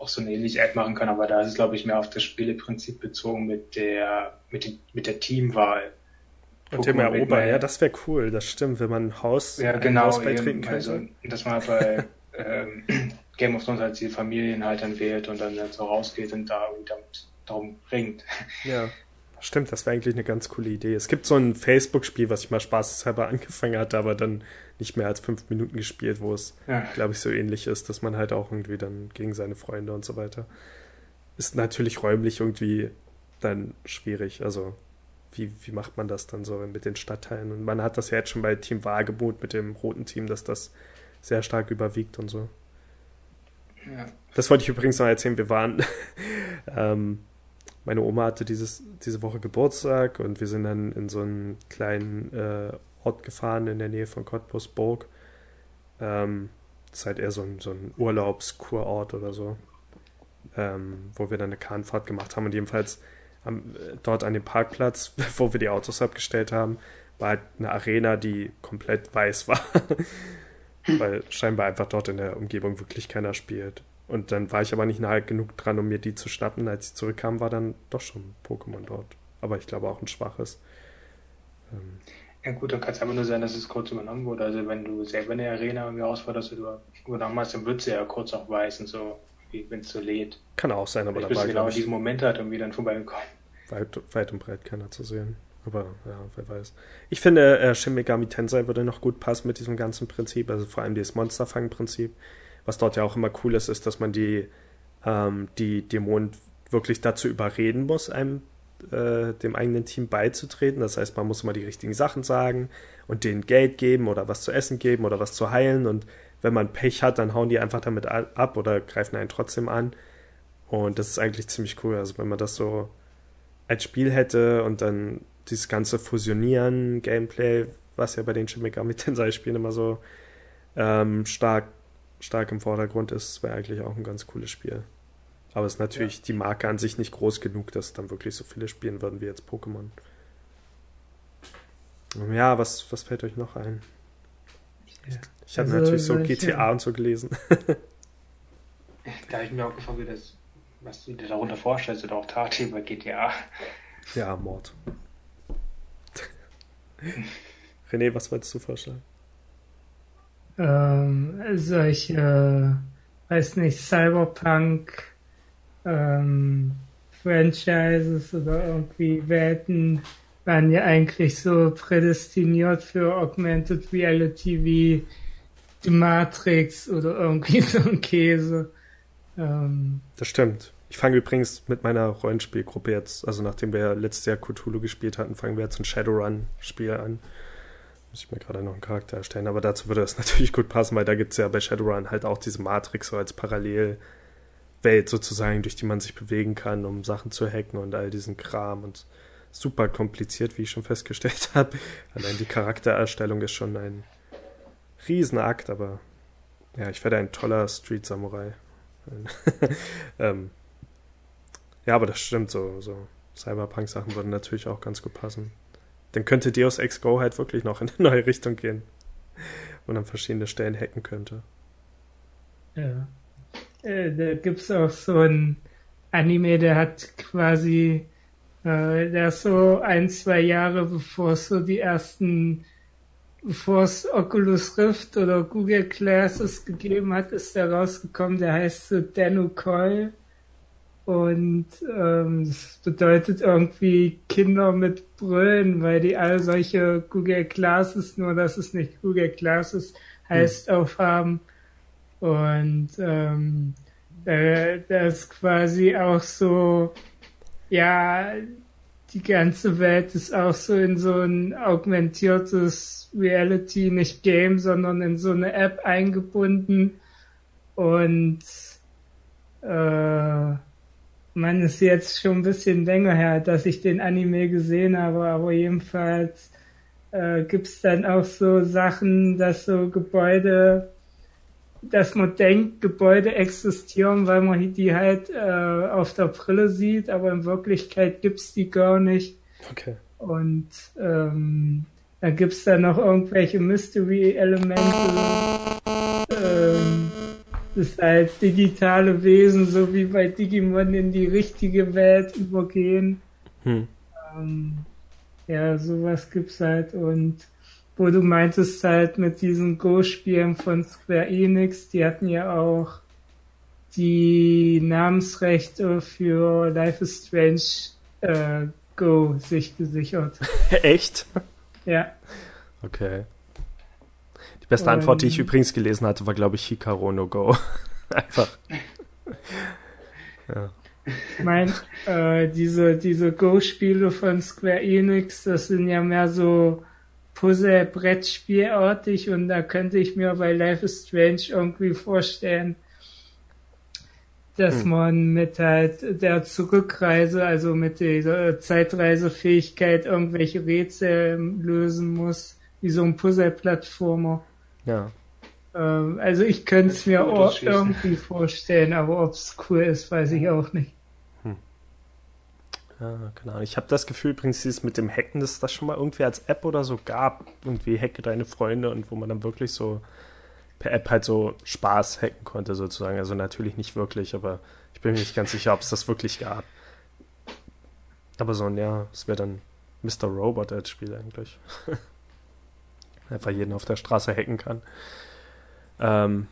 Speaker 3: auch so eine ähnliche App machen kann, aber da ist es glaube ich mehr auf das Spieleprinzip bezogen mit der, mit, den, mit der Teamwahl.
Speaker 1: Und Thema erobern, ja, das wäre cool, das stimmt, wenn man ein Haus,
Speaker 3: ja, genau, Haus beitreten könnte. Also, dass man bei ähm, Game of Thrones als die Familien halt dann wählt und dann so rausgeht und da irgendwie damit darum ringt.
Speaker 1: Ja, stimmt, das wäre eigentlich eine ganz coole Idee. Es gibt so ein Facebook-Spiel, was ich mal spaßeshalber angefangen hatte, aber dann nicht mehr als fünf Minuten gespielt, wo es, ja. glaube ich, so ähnlich ist, dass man halt auch irgendwie dann gegen seine Freunde und so weiter. Ist natürlich räumlich irgendwie dann schwierig. Also, wie, wie macht man das dann so mit den Stadtteilen? Und man hat das ja jetzt schon bei Team Wagemut mit dem roten Team, dass das sehr stark überwiegt und so. Ja. Das wollte ich übrigens noch erzählen. Wir waren, ähm, meine Oma hatte dieses, diese Woche Geburtstag und wir sind dann in so einen kleinen äh, Ort gefahren in der Nähe von Cottbusburg. Ähm, das ist halt eher so ein, so ein Urlaubskurort oder so, ähm, wo wir dann eine Kahnfahrt gemacht haben. Und jedenfalls am, dort an dem Parkplatz, wo wir die Autos abgestellt haben, war halt eine Arena, die komplett weiß war. weil scheinbar einfach dort in der Umgebung wirklich keiner spielt. Und dann war ich aber nicht nahe genug dran, um mir die zu schnappen. Als ich zurückkam, war dann doch schon Pokémon dort. Aber ich glaube auch ein schwaches.
Speaker 3: Ähm ja gut, dann kann es aber nur sein, dass es kurz übernommen wurde. Also wenn du selber eine Arena irgendwie ausforderst, du übernommen hast, dann wird sie ja kurz auch weiß und so, wenn es so lädt.
Speaker 1: Kann auch sein, aber
Speaker 3: da war genau in diesem Moment hat irgendwie dann vorbeigekommen.
Speaker 1: Weit, weit und breit keiner zu sehen. Aber ja, wer weiß. Ich finde, äh, Shin Megami Tensei würde noch gut passen mit diesem ganzen Prinzip, also vor allem dieses Monsterfang-Prinzip. Was dort ja auch immer cool ist, ist, dass man die, ähm, die Dämonen wirklich dazu überreden muss, einem äh, dem eigenen Team beizutreten. Das heißt, man muss immer die richtigen Sachen sagen und denen Geld geben oder was zu essen geben oder was zu heilen. Und wenn man Pech hat, dann hauen die einfach damit ab oder greifen einen trotzdem an. Und das ist eigentlich ziemlich cool. Also wenn man das so als Spiel hätte und dann dieses ganze Fusionieren, Gameplay, was ja bei den Shin Megami Tensei-Spielen immer so ähm, stark, stark im Vordergrund ist, wäre eigentlich auch ein ganz cooles Spiel. Aber es ist natürlich ja. die Marke an sich nicht groß genug, dass dann wirklich so viele spielen würden wie jetzt Pokémon. Ja, was, was fällt euch noch ein? Ja. Ich habe also, natürlich so GTA und so gelesen.
Speaker 3: da habe ich mir auch gefragt, wie das, was du dir darunter vorstellst, oder auch Tati bei GTA.
Speaker 1: Ja, Mord. René, was wolltest du vorschlagen?
Speaker 2: Ähm, solche, äh, weiß nicht, Cyberpunk ähm, Franchises oder irgendwie Welten waren ja eigentlich so prädestiniert für Augmented Reality wie die Matrix oder irgendwie so ein Käse. Ähm,
Speaker 1: das stimmt. Ich fange übrigens mit meiner Rollenspielgruppe jetzt, also nachdem wir letztes Jahr Cthulhu gespielt hatten, fangen wir jetzt ein Shadowrun-Spiel an. Muss ich mir gerade noch einen Charakter erstellen, aber dazu würde das natürlich gut passen, weil da gibt es ja bei Shadowrun halt auch diese Matrix so als Parallelwelt sozusagen, durch die man sich bewegen kann, um Sachen zu hacken und all diesen Kram und super kompliziert, wie ich schon festgestellt habe. Allein die Charaktererstellung ist schon ein Riesenakt, aber ja, ich werde ein toller Street Samurai. ähm, ja, aber das stimmt so. so Cyberpunk-Sachen würden natürlich auch ganz gut passen. Dann könnte Deus Ex Go halt wirklich noch in eine neue Richtung gehen und an verschiedene Stellen hacken könnte.
Speaker 2: Ja. Äh, da gibt's auch so ein Anime, der hat quasi, äh, der ist so ein, zwei Jahre bevor es so die ersten, bevor es Oculus Rift oder Google Glasses gegeben hat, ist der rausgekommen, der heißt so Danu Coil. Und ähm, das bedeutet irgendwie Kinder mit Brüllen, weil die all solche Google Classes, nur dass es nicht Google Classes heißt, hm. aufhaben. Und ähm, äh, das quasi auch so, ja, die ganze Welt ist auch so in so ein augmentiertes Reality, nicht Game, sondern in so eine App eingebunden. Und äh, man ist jetzt schon ein bisschen länger her, dass ich den Anime gesehen habe, aber jedenfalls äh, gibt's dann auch so Sachen, dass so Gebäude, dass man denkt, Gebäude existieren, weil man die halt äh, auf der Brille sieht, aber in Wirklichkeit gibt's die gar nicht.
Speaker 1: Okay.
Speaker 2: Und ähm, da gibt's dann noch irgendwelche Mystery-Elemente. Ähm, das halt digitale Wesen, so wie bei Digimon, in die richtige Welt übergehen. Hm. Ähm, ja, sowas gibt's halt und wo du meintest halt mit diesen Go-Spielen von Square Enix, die hatten ja auch die Namensrechte für Life is Strange äh, Go sich gesichert.
Speaker 1: Echt?
Speaker 2: Ja.
Speaker 1: Okay beste um, Antwort, die ich übrigens gelesen hatte, war, glaube ich, Hikaru no Go. Einfach.
Speaker 2: ja. Ich meine, äh, diese, diese Go-Spiele von Square Enix, das sind ja mehr so Puzzle-Brettspielartig und da könnte ich mir bei Life is Strange irgendwie vorstellen, dass hm. man mit halt der Zurückreise, also mit dieser Zeitreisefähigkeit irgendwelche Rätsel lösen muss, wie so ein Puzzle-Plattformer.
Speaker 1: Ja.
Speaker 2: Ähm, also ich könnte es mir auch irgendwie vorstellen, aber ob es cool ist, weiß ich auch nicht.
Speaker 1: Ja, Ahnung. Ich habe das Gefühl übrigens, dieses mit dem Hacken, dass das schon mal irgendwie als App oder so gab. Irgendwie hacke deine Freunde und wo man dann wirklich so per App halt so Spaß hacken konnte sozusagen. Also natürlich nicht wirklich, aber ich bin mir nicht ganz sicher, ob es das wirklich gab. Aber so ein, ja, es wäre dann Mr. Robot als Spiel eigentlich. einfach jeden auf der Straße hacken kann. Ähm,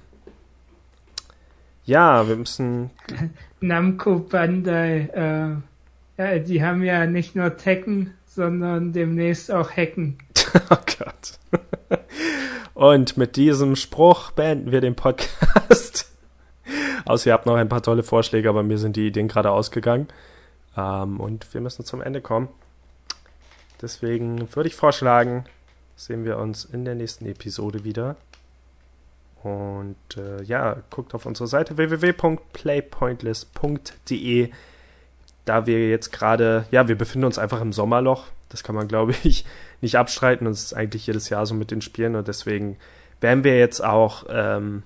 Speaker 1: ja, wir müssen.
Speaker 2: Namco Bandai, äh, ja, die haben ja nicht nur Tekken, sondern demnächst auch Hacken. oh Gott.
Speaker 1: Und mit diesem Spruch beenden wir den Podcast. Außer ihr habt noch ein paar tolle Vorschläge, aber mir sind die Ideen gerade ausgegangen. Ähm, und wir müssen zum Ende kommen. Deswegen würde ich vorschlagen, sehen wir uns in der nächsten Episode wieder. Und äh, ja, guckt auf unsere Seite www.playpointless.de. Da wir jetzt gerade, ja, wir befinden uns einfach im Sommerloch. Das kann man, glaube ich, nicht abstreiten. Und es ist eigentlich jedes Jahr so mit den Spielen. Und deswegen werden wir jetzt auch ähm,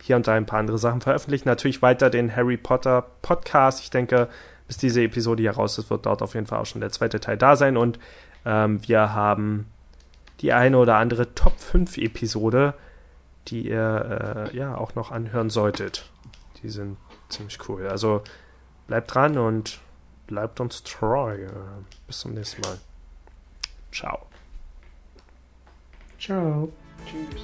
Speaker 1: hier und da ein paar andere Sachen veröffentlichen. Natürlich weiter den Harry Potter Podcast. Ich denke, bis diese Episode hier raus ist, wird dort auf jeden Fall auch schon der zweite Teil da sein. Und ähm, wir haben die eine oder andere Top 5 Episode, die ihr äh, ja auch noch anhören solltet. Die sind ziemlich cool. Also Bleibt dran und bleibt uns treu. Bis zum nächsten Mal. Ciao.
Speaker 2: Ciao.
Speaker 3: Tschüss.